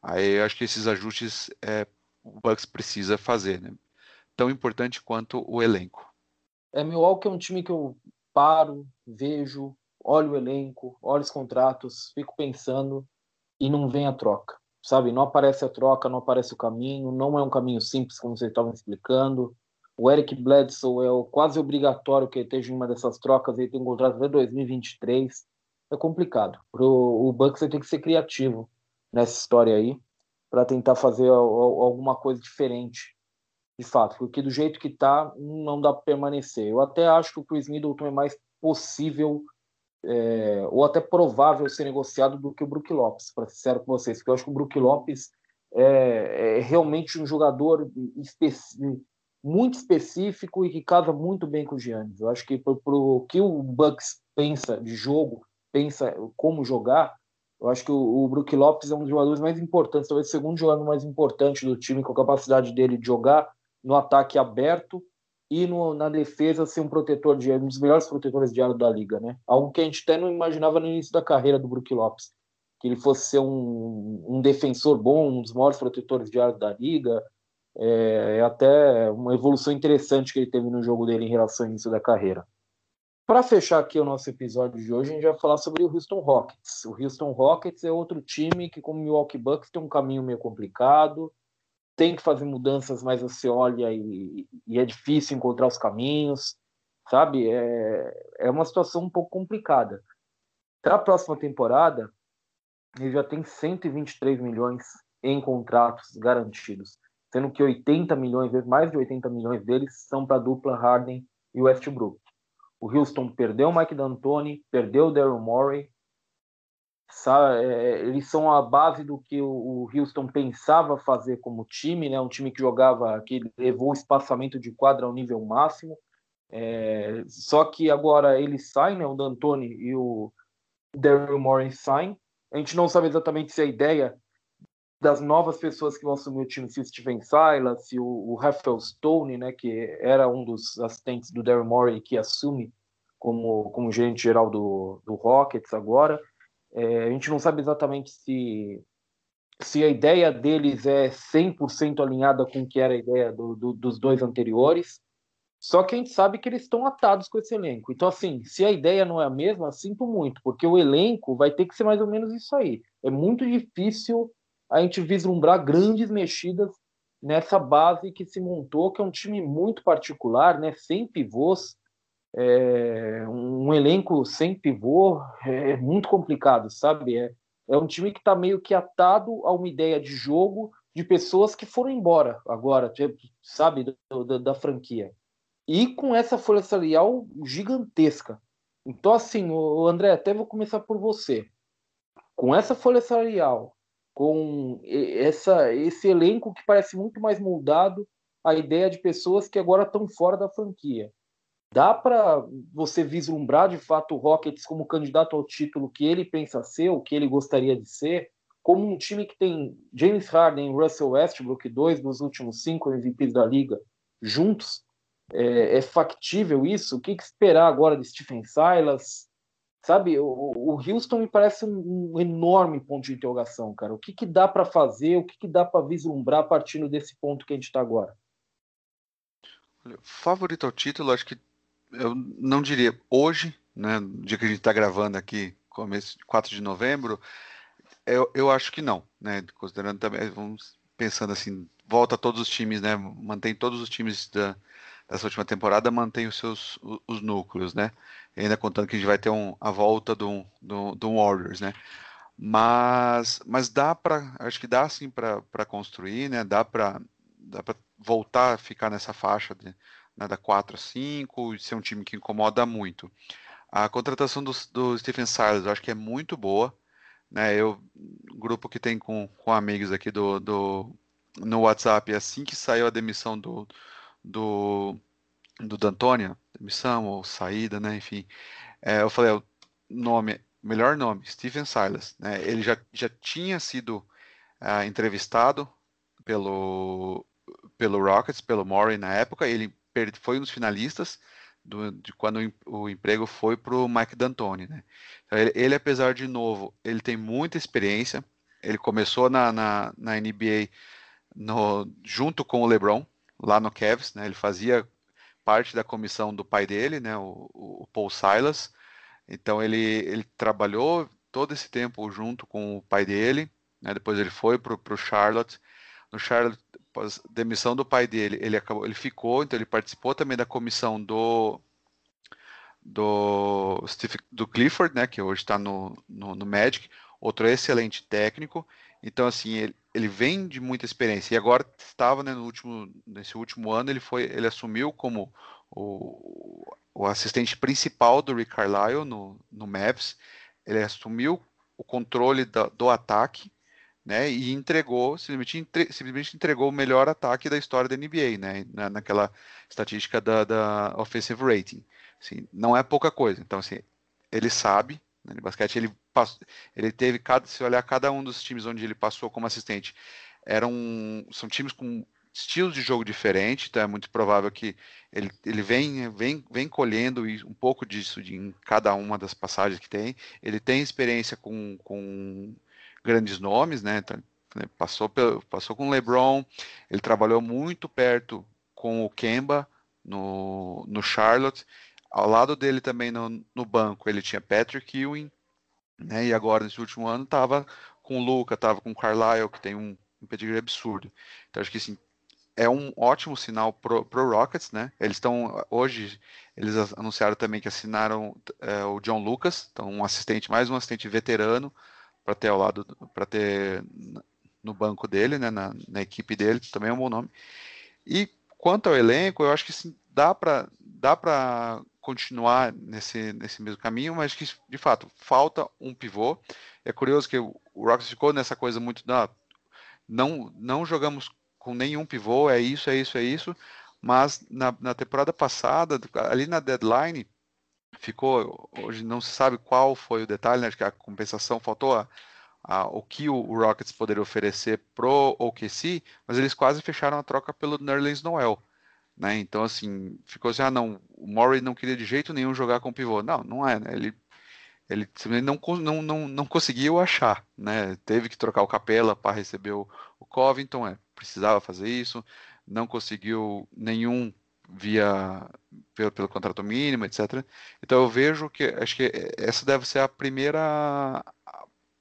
C: aí eu acho que esses ajustes é, o Bucks precisa fazer, né? Tão importante quanto o elenco.
A: É, Milwaukee é um time que eu paro, vejo, olho o elenco, olho os contratos, fico pensando e não vem a troca sabe? Não aparece a troca, não aparece o caminho, não é um caminho simples, como vocês estavam explicando. O Eric Bledsoe é o quase obrigatório que ele esteja em uma dessas trocas, ele tem um contrato até 2023. É complicado. Pro, o Bucks tem que ser criativo nessa história aí, para tentar fazer alguma coisa diferente, de fato, porque do jeito que tá, não dá para permanecer. Eu até acho que o Chris Middleton é mais possível é, ou até provável ser negociado do que o Brook Lopes, para ser sincero com vocês, porque eu acho que o Brook Lopes é, é realmente um jogador muito específico e que casa muito bem com o Giannis. Eu acho que para o que o Bucks pensa de jogo, pensa como jogar, eu acho que o, o Brook Lopes é um dos jogadores mais importantes, talvez o segundo jogador mais importante do time, com a capacidade dele de jogar no ataque aberto e no, na defesa ser um protetor de um dos melhores protetores de aro da liga, né? Algo que a gente até não imaginava no início da carreira do Brook Lopes, que ele fosse ser um, um defensor bom, um dos maiores protetores de aro da liga. É, é, até uma evolução interessante que ele teve no jogo dele em relação ao início da carreira. Para fechar aqui o nosso episódio de hoje, a gente vai falar sobre o Houston Rockets. O Houston Rockets é outro time que, como o Milwaukee Bucks, tem um caminho meio complicado, tem que fazer mudanças, mas você olha e, e é difícil encontrar os caminhos, sabe? É, é uma situação um pouco complicada. Para a próxima temporada, ele já tem 123 milhões em contratos garantidos, sendo que 80 milhões, mais de 80 milhões deles são para a dupla Harden e Westbrook. O Houston perdeu o Mike D'Antoni, perdeu o Daryl Morey. Sabe, é, eles são a base do que o, Houston pensava fazer como time, né? Um time que jogava, que levou o espaçamento de quadra ao nível máximo. É, só que agora eles saem, né? O D'Antoni e o Daryl Morey saem. A gente não sabe exatamente se a ideia das novas pessoas que vão assumir o time, se o Steven Silas, se o, o Rafael Stone, né, que era um dos assistentes do Daryl Morey que assume como, como gerente geral do, do Rockets agora. É, a gente não sabe exatamente se, se a ideia deles é 100% alinhada com o que era a ideia do, do, dos dois anteriores. Só que a gente sabe que eles estão atados com esse elenco. Então, assim, se a ideia não é a mesma, sinto muito, porque o elenco vai ter que ser mais ou menos isso aí. É muito difícil a gente vislumbrar grandes mexidas nessa base que se montou, que é um time muito particular, né? Sem pivôs, é, um elenco sem pivô é muito complicado, sabe? É, é um time que está meio que atado a uma ideia de jogo de pessoas que foram embora agora, tipo, sabe, da, da franquia. E com essa folha salarial gigantesca. Então, assim, o André, até vou começar por você. Com essa folha salarial, com essa, esse elenco que parece muito mais moldado à ideia de pessoas que agora estão fora da franquia. Dá para você vislumbrar de fato o Rockets como candidato ao título que ele pensa ser, o que ele gostaria de ser, como um time que tem James Harden e Russell Westbrook, dois dos últimos cinco MVPs da liga, juntos? É, é factível isso? O que, que esperar agora de Stephen Silas? Sabe, o, o Houston me parece um, um, enorme ponto de interrogação, cara. O que, que dá para fazer, o que, que dá para vislumbrar partindo desse ponto que a gente está agora?
C: Favorito ao título, acho que eu não diria hoje, né, no dia que a gente está gravando aqui, começo 4 de novembro, eu, eu acho que não, né, considerando também, vamos pensando assim, volta todos os times, né, mantém todos os times da, dessa última temporada, mantém os seus os, os núcleos, né, ainda contando que a gente vai ter um, a volta do, do, do Warriors, né? Mas, mas dá para, acho que dá sim para construir, né? Dá para dá para voltar a ficar nessa faixa de, né, da 4 a 5 e ser um time que incomoda muito. A contratação do, do Stephen Silas eu acho que é muito boa, né? Eu grupo que tem com, com amigos aqui do, do no WhatsApp, assim que saiu a demissão do do do D'Antônia, demissão ou saída, né? Enfim, é, eu falei, o nome, melhor nome, Stephen Silas, né? Ele já, já tinha sido uh, entrevistado pelo pelo Rockets, pelo Murray na época, ele foi um dos finalistas do, de quando o emprego foi para o Mike D'Antoni, né? Então, ele, ele, apesar de novo, ele tem muita experiência. Ele começou na, na, na NBA no, junto com o LeBron lá no Cavs, né? Ele fazia parte da comissão do pai dele, né, o, o Paul Silas. Então ele, ele trabalhou todo esse tempo junto com o pai dele. Né, depois ele foi para o Charlotte. No Charlotte, demissão do pai dele, ele acabou, ele ficou. Então ele participou também da comissão do do Steve, do Clifford, né, que hoje está no, no, no Magic, outro excelente técnico. Então assim ele, ele vem de muita experiência e agora estava né, no último nesse último ano ele foi ele assumiu como o, o assistente principal do Rick Carlisle no, no Mavs ele assumiu o controle da, do ataque né e entregou simplesmente, entre, simplesmente entregou o melhor ataque da história da NBA né na, naquela estatística da, da offensive rating assim, não é pouca coisa então assim ele sabe né, basquete ele passou, ele teve cada, se olhar cada um dos times onde ele passou como assistente, eram são times com estilos de jogo diferentes, então é muito provável que ele, ele vem, vem, vem colhendo um pouco disso de, em cada uma das passagens que tem. Ele tem experiência com, com grandes nomes, né? Então, né, passou, pelo, passou com o LeBron, ele trabalhou muito perto com o Kemba no, no Charlotte ao lado dele também no, no banco, ele tinha Patrick Ewing, né? E agora, nesse último ano, estava com o Luca, estava com o Carlisle, que tem um, um pedigree absurdo. Então, acho que assim, é um ótimo sinal pro, pro Rockets, né? Eles estão hoje, eles anunciaram também que assinaram é, o John Lucas, então um assistente, mais um assistente veterano para ter ao lado, para ter no banco dele, né? Na, na, equipe dele, também é um bom nome. E quanto ao elenco, eu acho que sim, dá para dá para continuar nesse, nesse mesmo caminho, mas que de fato falta um pivô. É curioso que o, Rockets ficou nessa coisa muito da não não jogamos com nenhum pivô, é isso, é isso, é isso. Mas na, na temporada passada, ali na deadline, ficou. Hoje não se sabe qual foi o detalhe, né? Acho que a compensação faltou a, a, o que o, Rockets poderia oferecer pro OKC, mas eles quase fecharam a troca pelo Nerlens Noel. Né? Então, assim, ficou assim: ah, não, o Murray não queria de jeito nenhum jogar com pivô. Não, não é, né? Ele ele não, não, não, não conseguiu achar, né? Teve que trocar o Capela para receber o, o Covington, é, precisava fazer isso, não conseguiu nenhum via pelo, pelo contrato mínimo, etc. Então eu vejo que acho que essa deve ser a primeira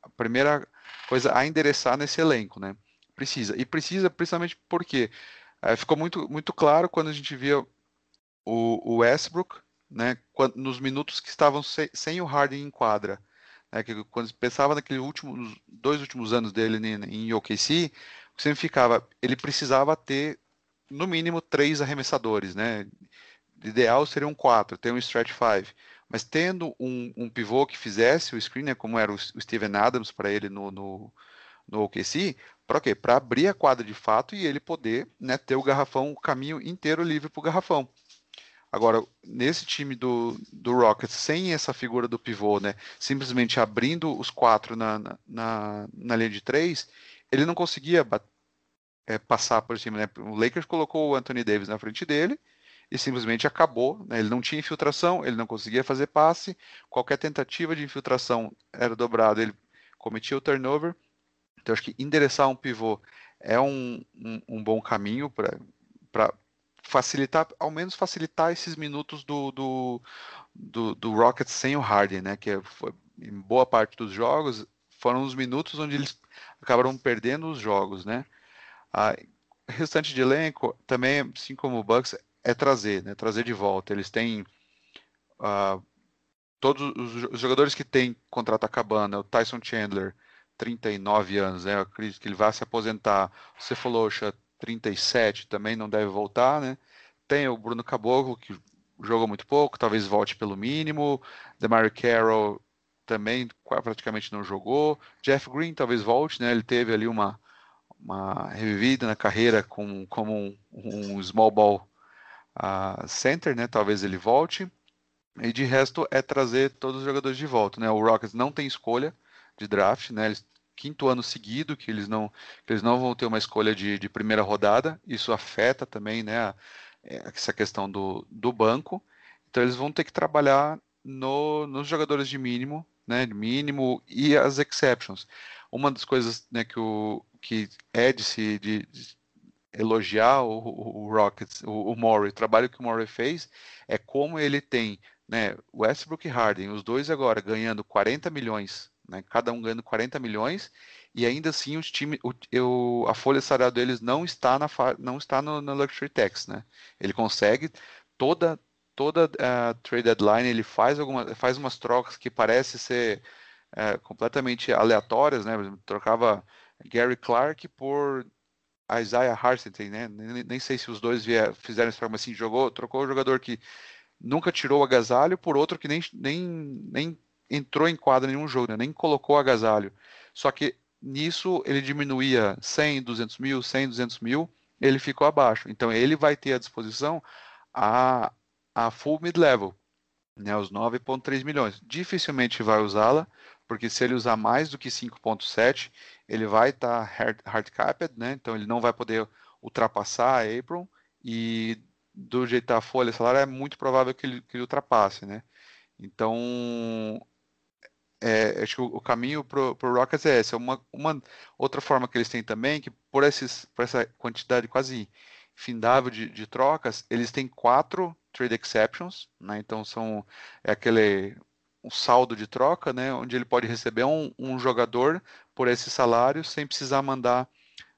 C: a primeira coisa a endereçar nesse elenco, né? Precisa e precisa principalmente porque é, ficou muito muito claro quando a gente via o, o Westbrook né, quando, nos minutos que estavam se, sem o Harden em quadra. Né, que quando pensava naqueles últimos dois últimos anos dele em, em OKC, sempre ficava, ele precisava ter no mínimo três arremessadores, né? Ideal seriam quatro, ter um stretch five. Mas tendo um, um pivô que fizesse o screen, né, como era o, Steven Adams para ele no, no, no OKC, para quê? Para abrir a quadra de fato e ele poder né, ter o garrafão, o caminho inteiro livre para o garrafão. Agora, nesse time do, do Rockets, sem essa figura do pivô, né, simplesmente abrindo os quatro na, na, na linha de três, ele não conseguia é, passar por cima. Né? O Lakers colocou o Anthony Davis na frente dele e simplesmente acabou. Né? Ele não tinha infiltração, ele não conseguia fazer passe. Qualquer tentativa de infiltração era dobrado, ele cometia o turnover. Então, acho que endereçar um pivô é um, um, um bom caminho para facilitar, ao menos facilitar esses minutos do, do, do, do Rockets sem o Harden, né? Que foi, em boa parte dos jogos foram os minutos onde eles acabaram perdendo os jogos, né? A restante de elenco também, assim como o Bucks, é trazer, né? Trazer de volta. Eles têm uh, todos os, jogadores que têm contrato acabando, o Tyson Chandler, 39 anos, né? Eu acredito que ele vai se aposentar. O Cephalosha, 37 também não deve voltar, né? Tem o Bruno Caboclo, que jogou muito pouco, talvez volte pelo mínimo. Demar Carroll também praticamente não jogou. Jeff Green talvez volte, né? Ele teve ali uma, uma revivida na carreira com, como um, um small ball uh, center, né? Talvez ele volte. E de resto é trazer todos os jogadores de volta, né? O Rockets não tem escolha de draft, né? Eles quinto ano seguido que eles não, que eles não vão ter uma escolha de, de primeira rodada. Isso afeta também né, é, essa questão do, do banco. Então eles vão ter que trabalhar no, nos jogadores de mínimo, né, de mínimo e as exceptions. Uma das coisas né, que, o, que é de se de, de elogiar o, o, o Rockets, o, o Murray, o trabalho que o Murray fez é como ele tem né, Westbrook e Harden, os dois agora ganhando 40 milhões né? cada um ganhando 40 milhões, e ainda assim os time, o, eu, a folha salarial deles não está na não está no, no Luxury Tax, né? Ele consegue toda toda a uh, trade deadline ele faz alguma faz umas trocas que parece ser uh, completamente aleatórias, né? Trocava Gary Clark por Isaiah Hartenstein, né? Nem, nem, sei se os dois vier, fizeram esse programa assim, jogou, trocou o jogador que nunca tirou o agasalho por outro que nem, nem, nem entrou em quadra em nenhum jogo, né? nem colocou agasalho. Só que nisso ele diminuía 100, 200 mil, 100, 200 mil, ele ficou abaixo. Então ele vai ter à disposição a, a full mid-level, né, os 9,3 milhões. Dificilmente vai usá-la, porque se ele usar mais do que 5,7, ele vai estar tá hard, hard capped, né, então ele não vai poder ultrapassar a April, e do jeito da folha salário é muito provável que ele, que ele ultrapasse, né? Então, é, acho que o, o caminho para o Rockets é esse. É uma, uma outra forma que eles têm também, que por, esses, por essa quantidade quase findável de, de trocas, eles têm quatro trade exceptions, né? Então são é aquele um saldo de troca, né? Onde ele pode receber um, um jogador por esse salário sem precisar mandar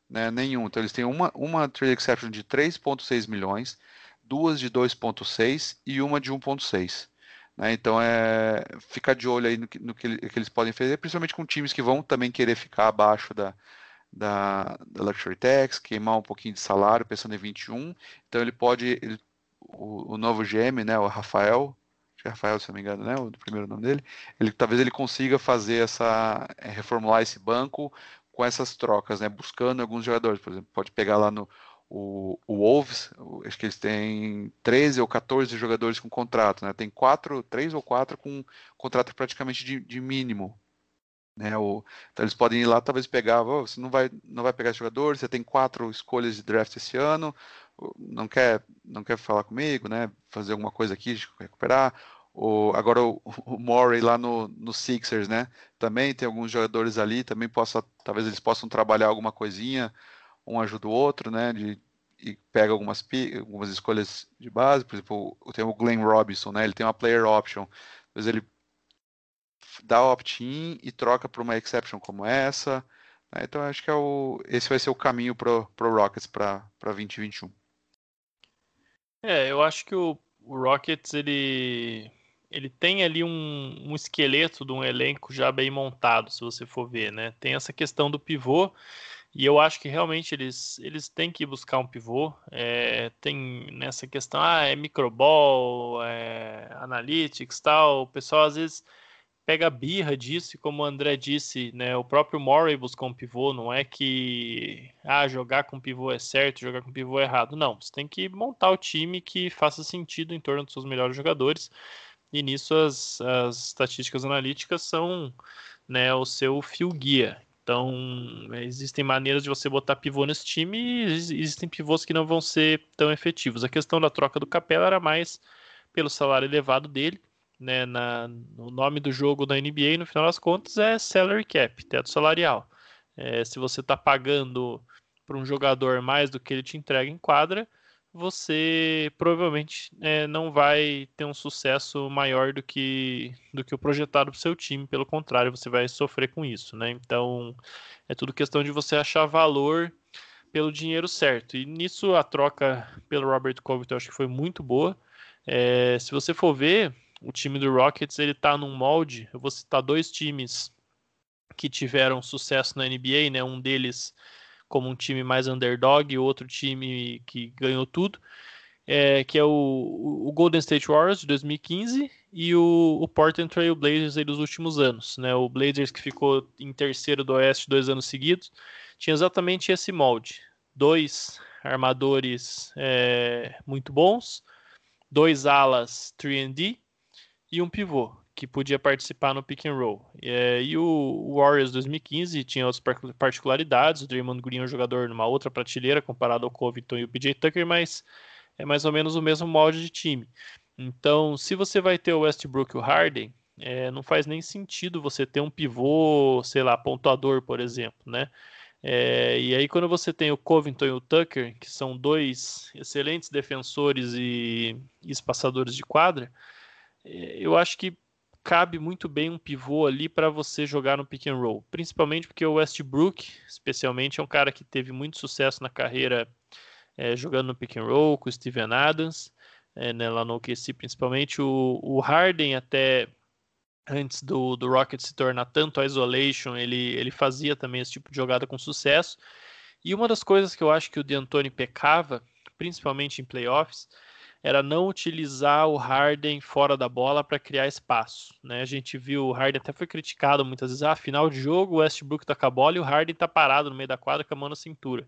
C: né, nenhum. Então eles têm uma, uma trade exception de 3,6 milhões, duas de 2,6 e uma de 1,6. Né? Então é ficar de olho aí no, que, no que, que, eles podem fazer, principalmente com times que vão também querer ficar abaixo da, da, da Luxury Tax, queimar um pouquinho de salário, pensando em 21. Então ele pode, ele, o, o, novo GM, né, o Rafael, é Rafael, se não me engano, né, o primeiro nome dele, ele talvez ele consiga fazer essa, é, reformular esse banco com essas trocas, né, buscando alguns jogadores, por exemplo, pode pegar lá no o, o Wolves, acho que eles têm 13 ou 14 jogadores com contrato, né? Tem quatro, três ou quatro com contrato praticamente de, de mínimo. Né? O, então eles podem ir lá, talvez pegar, oh, você não vai, não vai pegar esse jogador, você tem quatro escolhas de draft esse ano, não quer, não quer falar comigo, né? Fazer alguma coisa aqui, recuperar. O, agora o, o Murray lá no, no Sixers, né? Também tem alguns jogadores ali, também possa, talvez eles possam trabalhar alguma coisinha um ajuda o outro, né? De, e pega algumas, algumas escolhas de base, por exemplo, tem o Glenn Robinson, né? Ele tem uma player option, mas ele dá opt-in e troca para uma exception como essa. Né? Então acho que é o, esse vai ser o caminho para o Rockets para 2021.
B: É, eu acho que o, o, Rockets ele ele tem ali um, um esqueleto de um elenco já bem montado, se você for ver, né? Tem essa questão do pivô e eu acho que realmente eles, eles têm que buscar um pivô. É, tem nessa questão, ah, é microball, é analytics tal. O pessoal às vezes pega birra disso, e como o André disse, né, o próprio Murray buscou um pivô, não é que ah, jogar com pivô é certo, jogar com pivô é errado. Não, você tem que montar o time que faça sentido em torno dos seus melhores jogadores. E nisso as, as estatísticas analíticas são né, o seu fio guia. Então, existem maneiras de você botar pivô nesse time e existem pivôs que não vão ser tão efetivos. A questão da troca do Capela era mais pelo salário elevado dele, né, na, o nome do jogo da NBA, no final das contas, é salary cap, teto salarial. É, se você está pagando para um jogador mais do que ele te entrega em quadra, você provavelmente é, não vai ter um sucesso maior do que, do que o projetado para o seu time. Pelo contrário, você vai sofrer com isso, né? Então, é tudo questão de você achar valor pelo dinheiro certo. E nisso a troca pelo Robert Covington eu acho que foi muito boa. É, se você for ver, o time do Rockets ele está num molde. Eu vou citar dois times que tiveram sucesso na NBA, né? Um deles como um time mais underdog outro time que ganhou tudo, é, que é o, o, Golden State Warriors de 2015 e o, o Portland Trail Blazers aí dos últimos anos. Né? O Blazers que ficou em terceiro do Oeste dois anos seguidos, tinha exatamente esse molde. Dois armadores é, muito bons, dois alas 3D e um pivô que podia participar no pick and roll. É, e o Warriors 2015 tinha outras particularidades. O Draymond Green é um jogador numa outra prateleira comparado ao Covington e o PJ Tucker, mas é mais ou menos o mesmo molde de time. Então, se você vai ter o Westbrook e o Harden, é, não faz nem sentido você ter um pivô, sei lá, pontuador, por exemplo, né? É, e aí, quando você tem o Covington e o Tucker, que são dois excelentes defensores e, e espaçadores de quadra, é, eu acho que cabe muito bem um pivô ali para você jogar no pick and roll, principalmente porque o Westbrook, especialmente, é um cara que teve muito sucesso na carreira é, jogando no pick and roll com o Steven Adams, é, né, lá no OKC principalmente. O, o Harden até antes do, do Rocket se tornar tanto a isolation, ele, ele fazia também esse tipo de jogada com sucesso. E uma das coisas que eu acho que o D'Antoni pecava, principalmente em playoffs, era não utilizar o Harden fora da bola para criar espaço. Né? A gente viu o Harden até foi criticado muitas vezes. Ah, final de jogo, o Westbrook tá com a bola e o Harden tá parado no meio da quadra com a mão na cintura.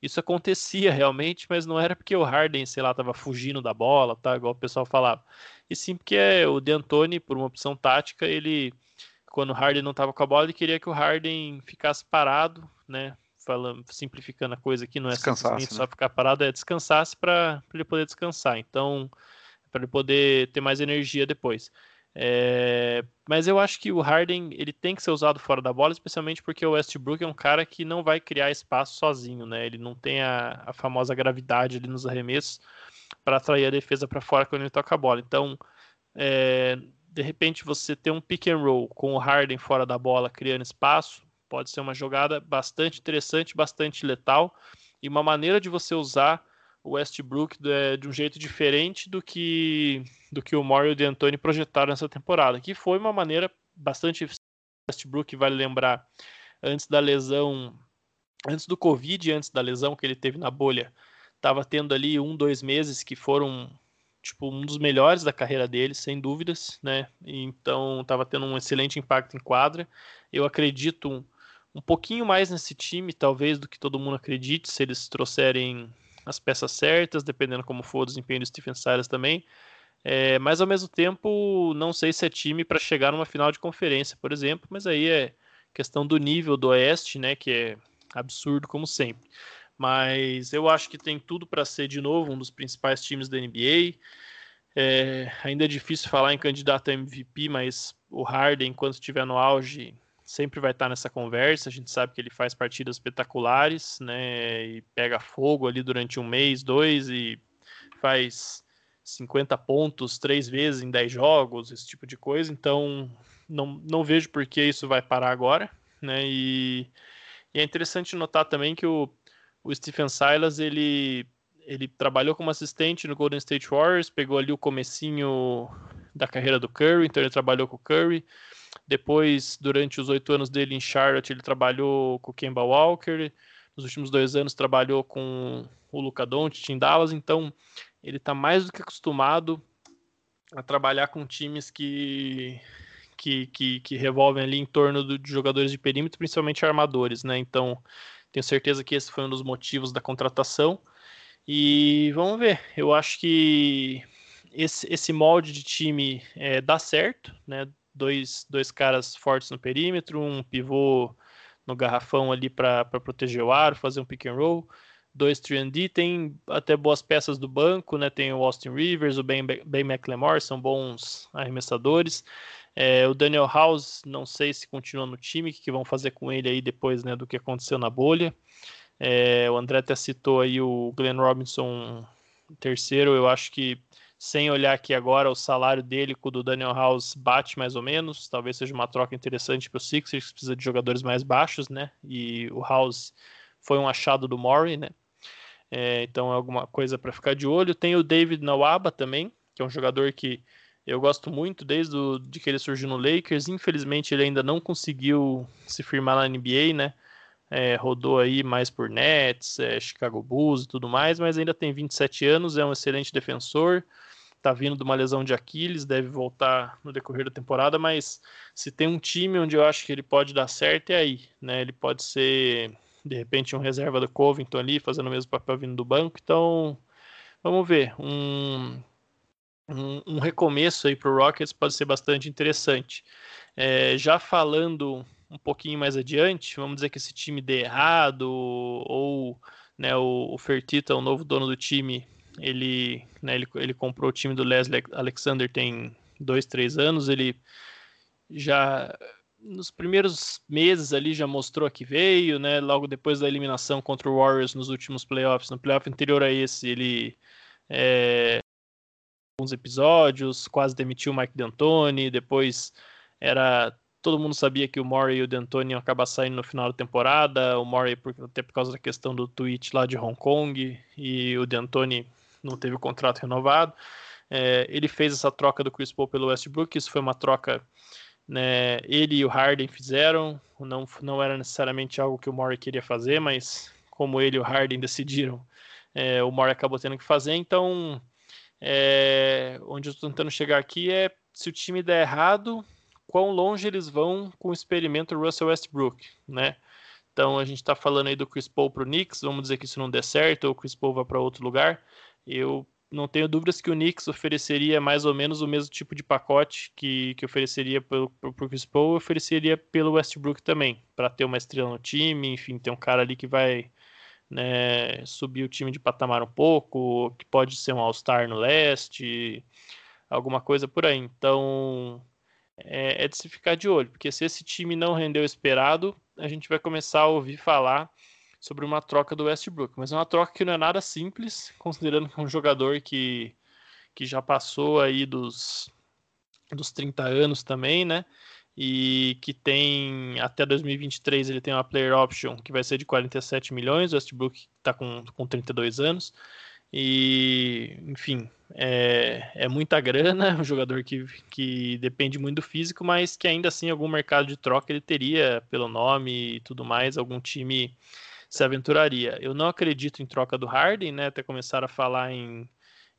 B: Isso acontecia realmente, mas não era porque o Harden, sei lá, tava fugindo da bola, tá? Igual o pessoal falava. E sim porque o D'Antoni, por uma opção tática, ele quando o Harden não estava com a bola, ele queria que o Harden ficasse parado, né? Falando, simplificando a coisa aqui, não é simplesmente né? só ficar parado, é descansasse para ele poder descansar. Então, para ele poder ter mais energia depois. É, mas eu acho que o Harden ele tem que ser usado fora da bola, especialmente porque o Westbrook é um cara que não vai criar espaço sozinho, né? Ele não tem a, a famosa gravidade ali nos arremessos. para atrair a defesa para fora quando ele toca a bola. Então, é, de repente, você ter um pick and roll com o Harden fora da bola, criando espaço, pode ser uma jogada bastante interessante, bastante letal e uma maneira de você usar o Westbrook de, de um jeito diferente do que do que o Murray e o projetaram nessa temporada, que foi uma maneira bastante Westbrook, vale lembrar, antes da lesão, antes do Covid, antes da lesão que ele teve na bolha, estava tendo ali um, dois meses que foram tipo um dos melhores da carreira dele, sem dúvidas, né? Então estava tendo um excelente impacto em quadra. Eu acredito um, pouquinho mais nesse time, talvez, do que todo mundo acredite, se eles trouxerem as peças certas, dependendo como for o desempenho do Stephen Silas também. É, mas ao mesmo tempo, não sei se é time para chegar numa final de conferência, por exemplo, mas aí é questão do nível do Oeste, né, que é absurdo como sempre. Mas eu acho que tem tudo para ser de novo um dos principais times da NBA. É, ainda é difícil falar em candidato a MVP, mas o Harden, enquanto estiver no auge, sempre vai estar nessa conversa. A gente sabe que ele faz partidas espetaculares, né? E pega fogo ali durante um mês, dois e faz 50 pontos três vezes em 10 jogos, esse tipo de coisa. Então, não, não vejo por que isso vai parar agora, né? E, e é interessante notar também que o, o Stephen Silas, ele, ele trabalhou como assistente no Golden State Warriors, pegou ali o comecinho da carreira do Curry, então ele trabalhou com o Curry, depois, durante os oito anos dele em Charlotte, ele trabalhou com o Kemba Walker. Nos últimos dois anos, trabalhou com o Luca Doncic em Dallas. Então, ele está mais do que acostumado a trabalhar com times que, que, que, que revolvem ali em torno do, de jogadores de perímetro, principalmente armadores, né? Então, tenho certeza que esse foi um dos motivos da contratação. E vamos ver. Eu acho que esse, esse molde de time é, dá certo, né? dois, dois caras fortes no perímetro, um pivô no garrafão ali para proteger o aro, fazer um pick and roll. Dois 3D, tem até boas peças do banco, né? Tem o Austin Rivers, o Ben, ben McLemore, são bons arremessadores. É, o Daniel House, não sei se continua no time, o que, que vão fazer com ele aí depois né, do que aconteceu na bolha. É, o André até citou aí o Glenn Robinson terceiro, eu acho que sem olhar aqui agora o salário dele com o do Daniel House bate mais ou menos. Talvez seja uma troca interessante para o Sixers, que precisa de jogadores mais baixos, né? E o House foi um achado do Murray, né? É, então é alguma coisa para ficar de olho. Tem o David Nawaba também, que é um jogador que eu gosto muito desde o, de que ele surgiu no Lakers. Infelizmente ele ainda não conseguiu se firmar na NBA, né? É, rodou aí mais por Nets, é, Chicago Bulls e tudo mais, mas ainda tem 27 anos, é um excelente defensor tá vindo de uma lesão de Aquiles, deve voltar no decorrer da temporada, mas se tem um time onde eu acho que ele pode dar certo é aí, né? Ele pode ser de repente um reserva do Covington ali, fazendo o mesmo papel vindo do banco, então vamos ver, um, um, um recomeço aí para o Rockets pode ser bastante interessante. É, já falando um pouquinho mais adiante, vamos dizer que esse time dê errado ou né, o, o Fertita, o novo dono do time, ele, né, ele, ele comprou o time do Leslie Alexander tem dois, três anos. Ele já nos primeiros meses ali já mostrou que veio, né? Logo depois da eliminação contra o Warriors nos últimos playoffs, no playoff anterior a esse, ele é, alguns episódios, quase demitiu o Mike D'Antoni, depois era todo mundo sabia que o Murray e o D'Antoni iam acabar saindo no final da temporada, o Murray por, até por causa da questão do tweet lá de Hong Kong e o D'Antoni não teve o contrato renovado. É, ele fez essa troca do Chris Paul pelo Westbrook, isso foi uma troca, né, ele e o Harden fizeram, não, não era necessariamente algo que o Murray queria fazer, mas como ele e o Harden decidiram, é, o Murray acabou tendo que fazer, então é, onde eu estou tentando chegar aqui é se o time der errado, quão longe eles vão com o experimento Russell Westbrook, né? Então a gente está falando aí do Chris Paul para o Knicks, vamos dizer que isso não der certo, ou o Chris Paul vai para outro lugar. Eu não tenho dúvidas que o Knicks ofereceria mais ou menos o mesmo tipo de pacote que, que ofereceria pelo, pro Chris Paul, ofereceria pelo Westbrook também, para ter uma estrela no time, enfim, ter um cara ali que vai né, subir o time de patamar um pouco, que pode ser um All-Star no leste, alguma coisa por aí. Então é, é de se ficar de olho, porque se esse time não rendeu o esperado, a gente vai começar a ouvir falar sobre uma troca do Westbrook, mas é uma troca que não é nada simples, considerando que é um jogador que, que já passou aí dos, dos 30 anos também, né? E que tem até 2023 ele tem uma player option que vai ser de 47 milhões, o Westbrook está com, com 32 anos. E, enfim, é, é muita grana, um jogador que, que depende muito do físico, mas que ainda assim, algum mercado de troca ele teria, pelo nome e tudo mais, algum time se aventuraria. Eu não acredito em troca do Harden, né? Até começaram a falar em,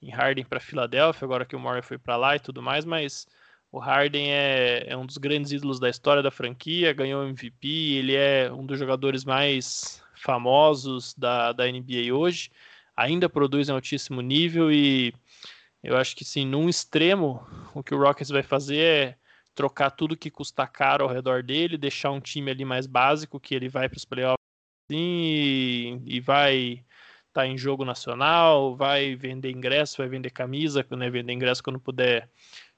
B: em Harden para Filadélfia, agora que o Murray foi para lá e tudo mais, mas o Harden é, é um dos grandes ídolos da história da franquia, ganhou MVP, ele é um dos jogadores mais famosos da, da NBA hoje ainda produz em altíssimo nível e eu acho que sim, num extremo, o que o Rockets vai fazer é trocar tudo que custa caro ao redor dele, deixar um time ali mais básico que ele vai para os playoffs e, e vai estar tá em jogo nacional, vai vender ingresso, vai vender camisa, né, vender ingresso quando puder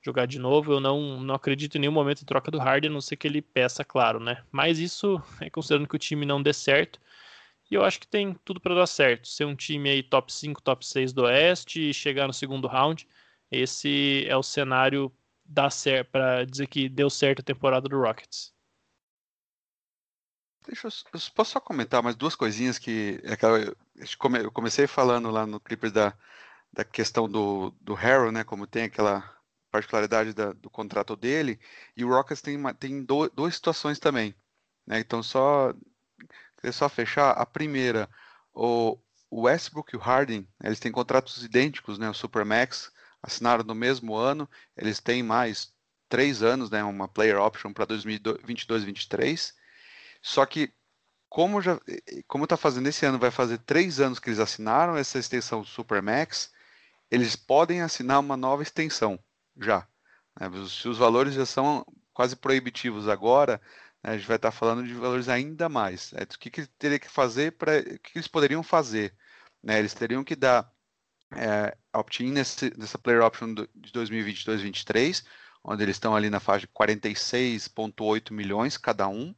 B: jogar de novo. Eu não, não acredito em nenhum momento em troca do Harden, a não ser que ele peça, claro, né? Mas isso é considerando que o time não dê certo. E eu acho que tem tudo para dar certo. Ser um time aí top 5, top 6 do Oeste e chegar no segundo round. Esse é o cenário para dizer que deu certo a temporada do Rockets.
C: Deixa eu, eu posso só comentar mais duas coisinhas que é eu comecei falando lá no Clippers da, da questão do, do Harrow, né? Como tem aquela particularidade da, do contrato dele, e o Rockets tem, tem do, duas situações também. Né? Então, só Queria só fechar. A primeira, o Westbrook e o Harden, eles têm contratos idênticos, né? O Supermax assinaram no mesmo ano. Eles têm mais três anos, né? Uma player option para 2022-23. Só que como já, como está fazendo esse ano, vai fazer três anos que eles assinaram essa extensão Supermax, eles podem assinar uma nova extensão já. Né? Se os valores já são quase proibitivos agora, a gente vai estar falando de valores ainda mais. É, o que, que teria que fazer para. O que eles poderiam fazer? Né, eles teriam que dar é, opt-in nessa player option do, de 2022-2023, onde eles estão ali na faixa de 46,8 milhões cada um.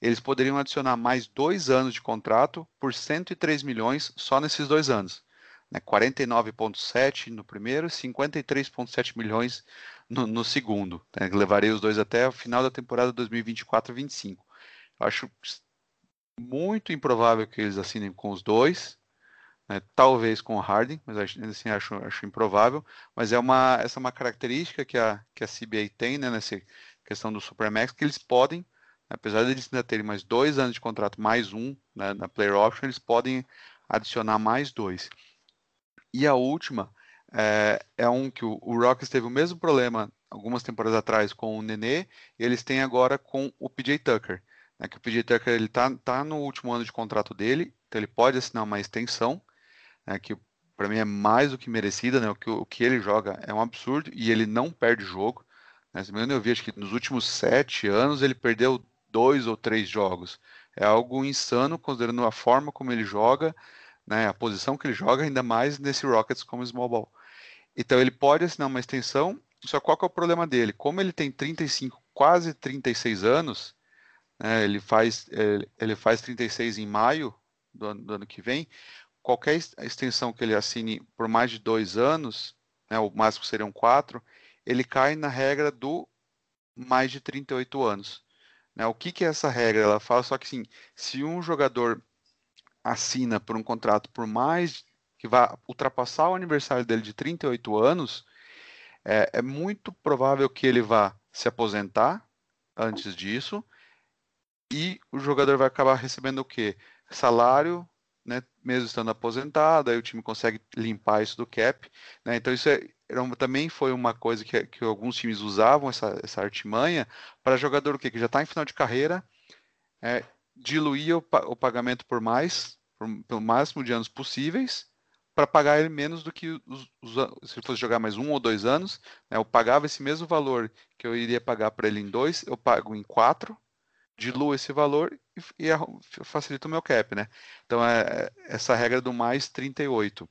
C: Eles poderiam adicionar mais dois anos de contrato por 103 milhões só nesses dois anos. Né, 49,7 no primeiro, 53,7 milhões no, no segundo. Né? Levarei os dois até o final da temporada 2024-25. Acho muito improvável que eles assinem com os dois. Né? Talvez com o Harden, mas assim acho, acho improvável. Mas é uma, essa é uma característica que a, que a CBA tem né? nessa questão do Supermax, que eles podem, apesar de eles ainda terem mais dois anos de contrato, mais um né, na player option, eles podem adicionar mais dois. E a última é, é um que o, o Rockets teve o mesmo problema algumas temporadas atrás com o Nenê, e eles têm agora com o PJ Tucker. Né, que o PJ Tucker ele tá, tá no último ano de contrato dele, então ele pode assinar uma extensão, né, que para mim é mais do que merecida, né, o, que, o que ele joga é um absurdo e ele não perde jogo. Né, se eu vi, acho que nos últimos sete anos ele perdeu dois ou três jogos. É algo insano, considerando a forma como ele joga, né, a posição que ele joga, ainda mais nesse Rockets como small ball. Então ele pode assinar uma extensão, só qual que é o problema dele? Como ele tem 35, quase 36 anos, né, ele, faz, ele faz 36 em maio do ano, do ano que vem, qualquer extensão que ele assine por mais de dois anos, né, o máximo seriam quatro, ele cai na regra do mais de 38 anos. Né? O que, que é essa regra? Ela fala só que assim, se um jogador assina por um contrato por mais que vai ultrapassar o aniversário dele de 38 anos, é, é muito provável que ele vá se aposentar antes disso e o jogador vai acabar recebendo o quê? Salário, né, mesmo estando aposentado, aí o time consegue limpar isso do cap. Né, então isso é, também foi uma coisa que, que alguns times usavam, essa, essa artimanha, para jogador que já está em final de carreira, é, diluir o, o, pagamento por mais, por, pelo máximo de anos possíveis, para pagar ele menos do que os, os, se ele fosse jogar mais um ou dois anos, né, eu pagava esse mesmo valor que eu iria pagar para ele em dois, eu pago em quatro, diluo esse valor e, e facilito o meu cap, né? Então é, é essa regra do mais 38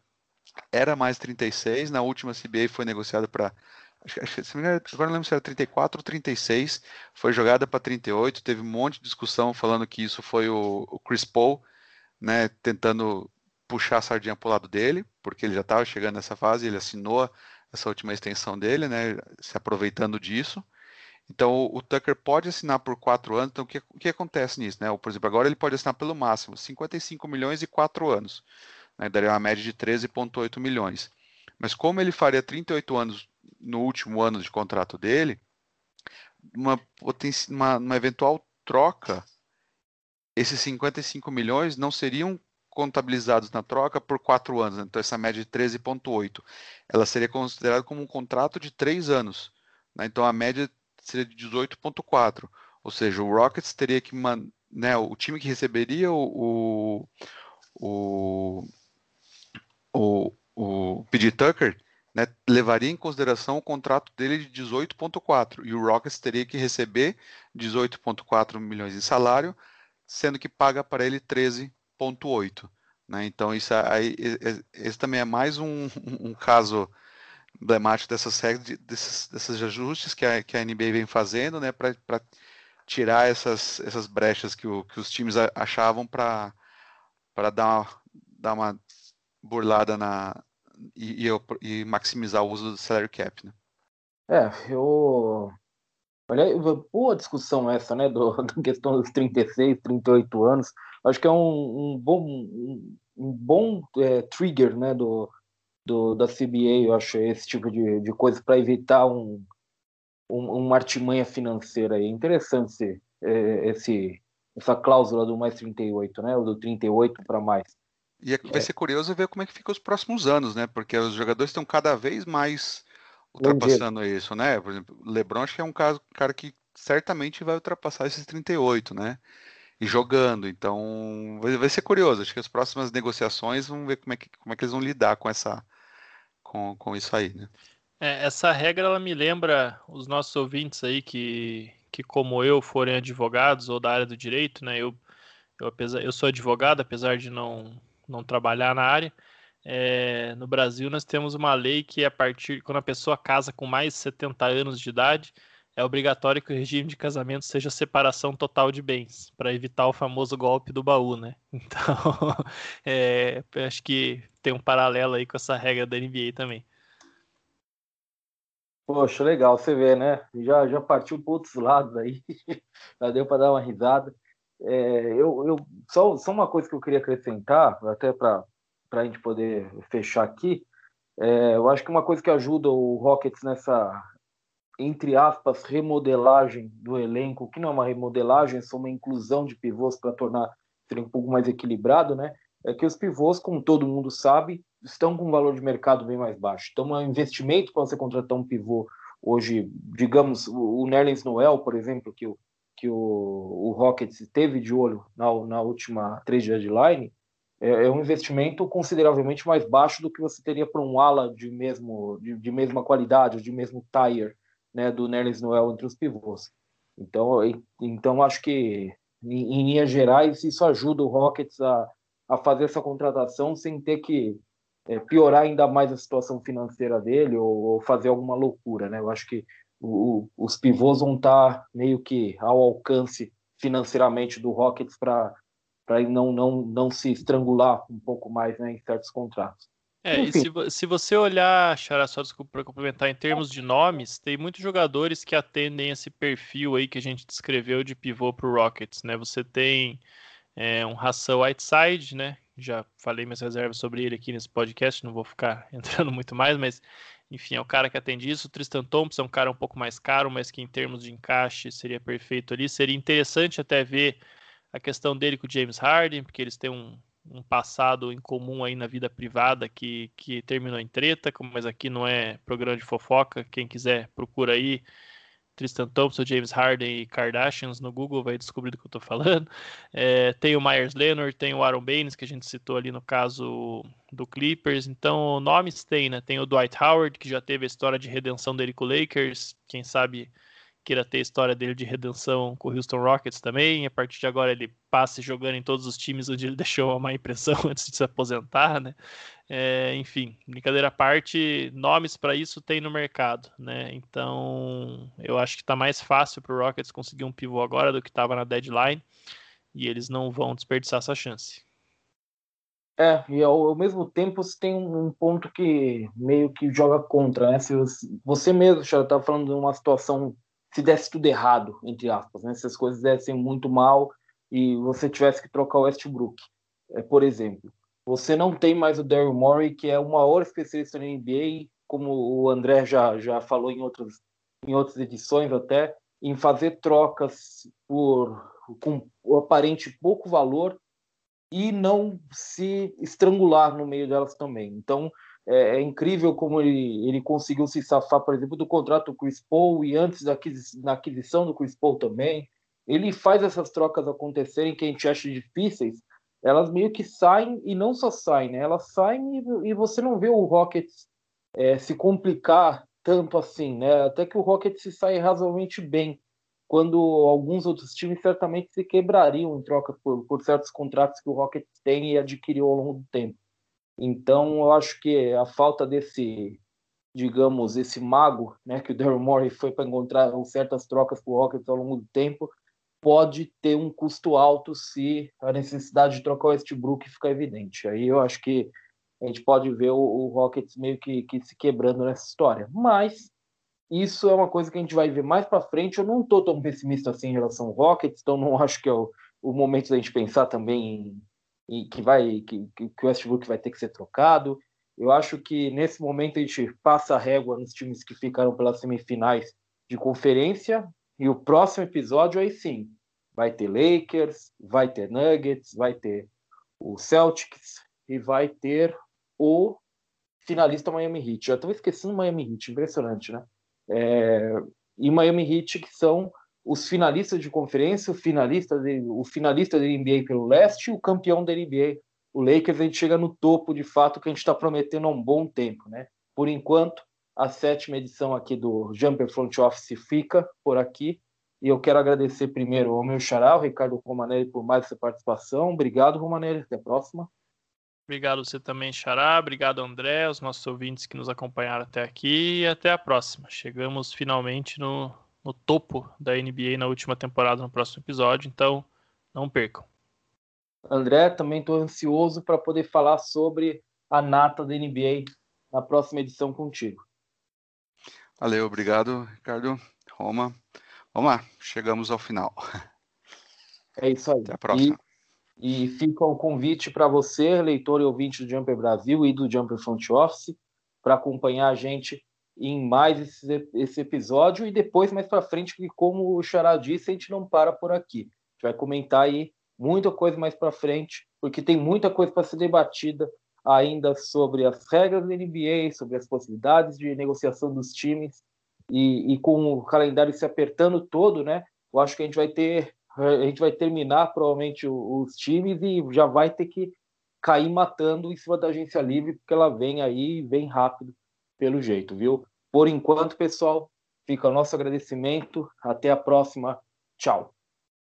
C: era mais 36, na última CBA foi negociado para agora não lembro se era 34 ou 36, foi jogada para 38, teve um monte de discussão falando que isso foi o, o Chris Paul né, tentando puxar a sardinha para o lado dele, porque ele já estava chegando nessa fase, ele assinou essa última extensão dele, né, se aproveitando disso. Então o Tucker pode assinar por quatro anos. Então o que, o que acontece nisso? Né? Por exemplo, agora ele pode assinar pelo máximo 55 milhões e quatro anos. Né? Daria uma média de 13,8 milhões. Mas como ele faria 38 anos no último ano de contrato dele, uma, uma, uma eventual troca, esses 55 milhões não seriam contabilizados na troca por quatro anos, né? então essa média de 13,8, ela seria considerada como um contrato de três anos. Né? Então a média seria de 18,4, ou seja, o Rockets teria que, né, o time que receberia o, o, o, o PG Tucker né, levaria em consideração o contrato dele de 18,4 e o Rockets teria que receber 18,4 milhões de salário, sendo que paga para ele 13,8. Né? Então, isso aí, esse também é mais um, um caso emblemático dessas regras, desses, desses ajustes que a, que a NBA vem fazendo né, para tirar essas, essas brechas que, o, que os times achavam para dar uma, dar uma burlada na, e, e, e, maximizar o uso do salary cap, né?
A: É, eu. Olha, boa discussão essa, né, do, da questão dos 36, 38 anos. Acho que é um, um bom, um, um bom é, trigger, né, do, do, da CBA, eu acho, esse tipo de, de coisa para evitar um, um, uma artimanha financeira. É interessante esse, esse, essa cláusula do mais 38, né, ou do 38 para mais.
C: E é, vai é. ser curioso ver como é que fica os próximos anos, né? Porque os jogadores estão cada vez mais ultrapassando isso, né? Por exemplo, LeBron acho que é um caso, cara que certamente vai ultrapassar esses 38, né? E jogando, então vai, vai ser curioso. Acho que as próximas negociações vão ver como é que, como é que eles vão lidar com essa com, com isso aí, né?
B: É, essa regra ela me lembra os nossos ouvintes aí que, que como eu forem advogados ou da área do direito, né? Eu eu, apesar, eu sou advogado, apesar de não não trabalhar na área. É, no Brasil, nós temos uma lei que, a partir quando a pessoa casa com mais de 70 anos de idade, é obrigatório que o regime de casamento seja separação total de bens, para evitar o famoso golpe do baú, né? Então, é, acho que tem um paralelo aí com essa regra da NBA também.
A: Poxa, legal, você vê, né? Já, já partiu para outros lados aí, já deu para dar uma risada. É, eu, eu só, só uma coisa que eu queria acrescentar, até para a gente poder fechar aqui, é, eu acho que uma coisa que ajuda o Rockets nessa, entre aspas, remodelagem do elenco, que não é uma remodelagem, é só uma inclusão de pivôs para tornar ser um pouco mais equilibrado, né? É que os pivôs, como todo mundo sabe, estão com um valor de mercado bem mais baixo. Então, um investimento para você contratar um pivô hoje, digamos, o Nerlens Noel, por exemplo, que o que o, o Rockets teve de olho na, na última trade deadline é, é, um investimento consideravelmente mais baixo do que você teria para um ala de mesmo de, de, mesma qualidade, de mesmo tire, né, do Nerlens Noel entre os pivôs. Então, então acho que em, em linhas gerais isso ajuda o Rockets a, a fazer essa contratação sem ter que é, piorar ainda mais a situação financeira dele ou, ou, fazer alguma loucura, né? Eu acho que o, os pivôs vão estar tá meio que ao alcance financeiramente do Rockets para não, não, não se estrangular um pouco mais né, em certos contratos.
B: É, e se, se você olhar, Xará, só desculpa para complementar, em termos de nomes, tem muitos jogadores que atendem esse perfil aí que a gente descreveu de pivô para o Rockets, né? Você tem é, um Russell Whiteside, né? Já falei minhas reservas sobre ele aqui nesse podcast, não vou ficar entrando muito mais, mas enfim, é o cara que atende isso. O Tristan Thompson é um cara um pouco mais caro, mas que em termos de encaixe seria perfeito ali. Seria interessante até ver a questão dele com o James Harden, porque eles têm um, um passado em comum aí na vida privada que, que terminou em treta, mas aqui não é programa de fofoca. Quem quiser, procura aí. Tristan Thompson, James Harden e Kardashians no Google vai descobrir do que eu estou falando. É, tem o Myers Leonard, tem o Aaron Baines, que a gente citou ali no caso do Clippers. Então, nomes tem, né? Tem o Dwight Howard, que já teve a história de redenção dele com o Lakers. Quem sabe queira ter a história dele de redenção com o Houston Rockets também. A partir de agora ele passe jogando em todos os times onde ele deixou uma má impressão antes de se aposentar, né? É, enfim, brincadeira à parte, nomes para isso tem no mercado, né? Então eu acho que está mais fácil para o Rockets conseguir um pivô agora do que estava na deadline e eles não vão desperdiçar essa chance.
A: É, e ao, ao mesmo tempo você tem um ponto que meio que joga contra, né? Se você, você mesmo já estava falando de uma situação se desse tudo errado, entre aspas, né? Se as coisas dessem muito mal e você tivesse que trocar o Westbrook, é, por exemplo. Você não tem mais o Daryl Morey, que é o maior especialista na NBA, como o André já, já falou em outras, em outras edições até, em fazer trocas por com o aparente pouco valor e não se estrangular no meio delas também. Então, é, é, incrível como ele, ele conseguiu se safar, por exemplo, do contrato do Chris Paul e antes da aquisição, da aquisição do Chris Paul também. Ele faz essas trocas acontecerem que a gente acha difíceis, elas meio que saem e não só saem, né? Elas saem e, e você não vê o Rockets é, se complicar tanto assim, né? Até que o Rockets se sai razoavelmente bem, quando alguns outros times certamente se quebrariam em troca por, por certos contratos que o Rockets tem e adquiriu ao longo do tempo. Então, eu acho que a falta desse, digamos, esse mago, né, que o Daryl Morey foi para encontrar certas trocas com o Rockets ao longo do tempo, pode ter um custo alto se a necessidade de trocar o Westbrook ficar evidente. Aí eu acho que a gente pode ver o, o Rockets meio que, que, se quebrando nessa história. Mas isso é uma coisa que a gente vai ver mais para frente. Eu não estou tão pessimista assim em relação ao Rockets, então não acho que é o, o momento da gente pensar também em, em que vai que, que o Westbrook vai ter que ser trocado. Eu acho que nesse momento a gente passa a régua nos times que ficaram pelas semifinais de conferência. E o próximo episódio aí sim vai ter Lakers, vai ter Nuggets, vai ter o Celtics e vai ter o finalista Miami Heat. Já estou esquecendo Miami Heat, impressionante, né? É, e Miami Heat, que são os finalistas de conferência, o finalista, de, o finalista da NBA pelo leste e o campeão da NBA. O Lakers, a gente chega no topo, de fato, que a gente está prometendo há um bom tempo, né? Por enquanto, a sétima edição aqui do Jumper Front Office fica por aqui. E eu quero agradecer primeiro ao meu xará, o Ricardo Romanelli, por mais essa participação. Obrigado, Romanelli. Até a próxima.
B: Obrigado você também, Xará. Obrigado, André, os nossos ouvintes que nos acompanharam até aqui. E até a próxima. Chegamos finalmente no, no topo da NBA na última temporada, no próximo episódio. Então, não percam.
A: André, também estou ansioso para poder falar sobre a nata da NBA na próxima edição contigo.
C: Valeu, obrigado, Ricardo. Roma. Vamos lá, chegamos ao final.
A: É isso aí.
C: Até a próxima.
A: E... E fica o convite para você, leitor e ouvinte do Jumper Brasil e do Jumper Front Office, para acompanhar a gente em mais esse, esse episódio e depois, mais para frente, que como o Xará disse, a gente não para por aqui. A gente vai comentar aí muita coisa mais para frente, porque tem muita coisa para ser debatida ainda sobre as regras da NBA, sobre as possibilidades de negociação dos times, e, e com o calendário se apertando todo, né? Eu acho que a gente vai ter a gente vai terminar provavelmente os times e já vai ter que cair matando em cima da agência livre, porque ela vem aí, vem rápido, pelo jeito, viu? Por enquanto, pessoal, fica o nosso agradecimento. Até a próxima. Tchau.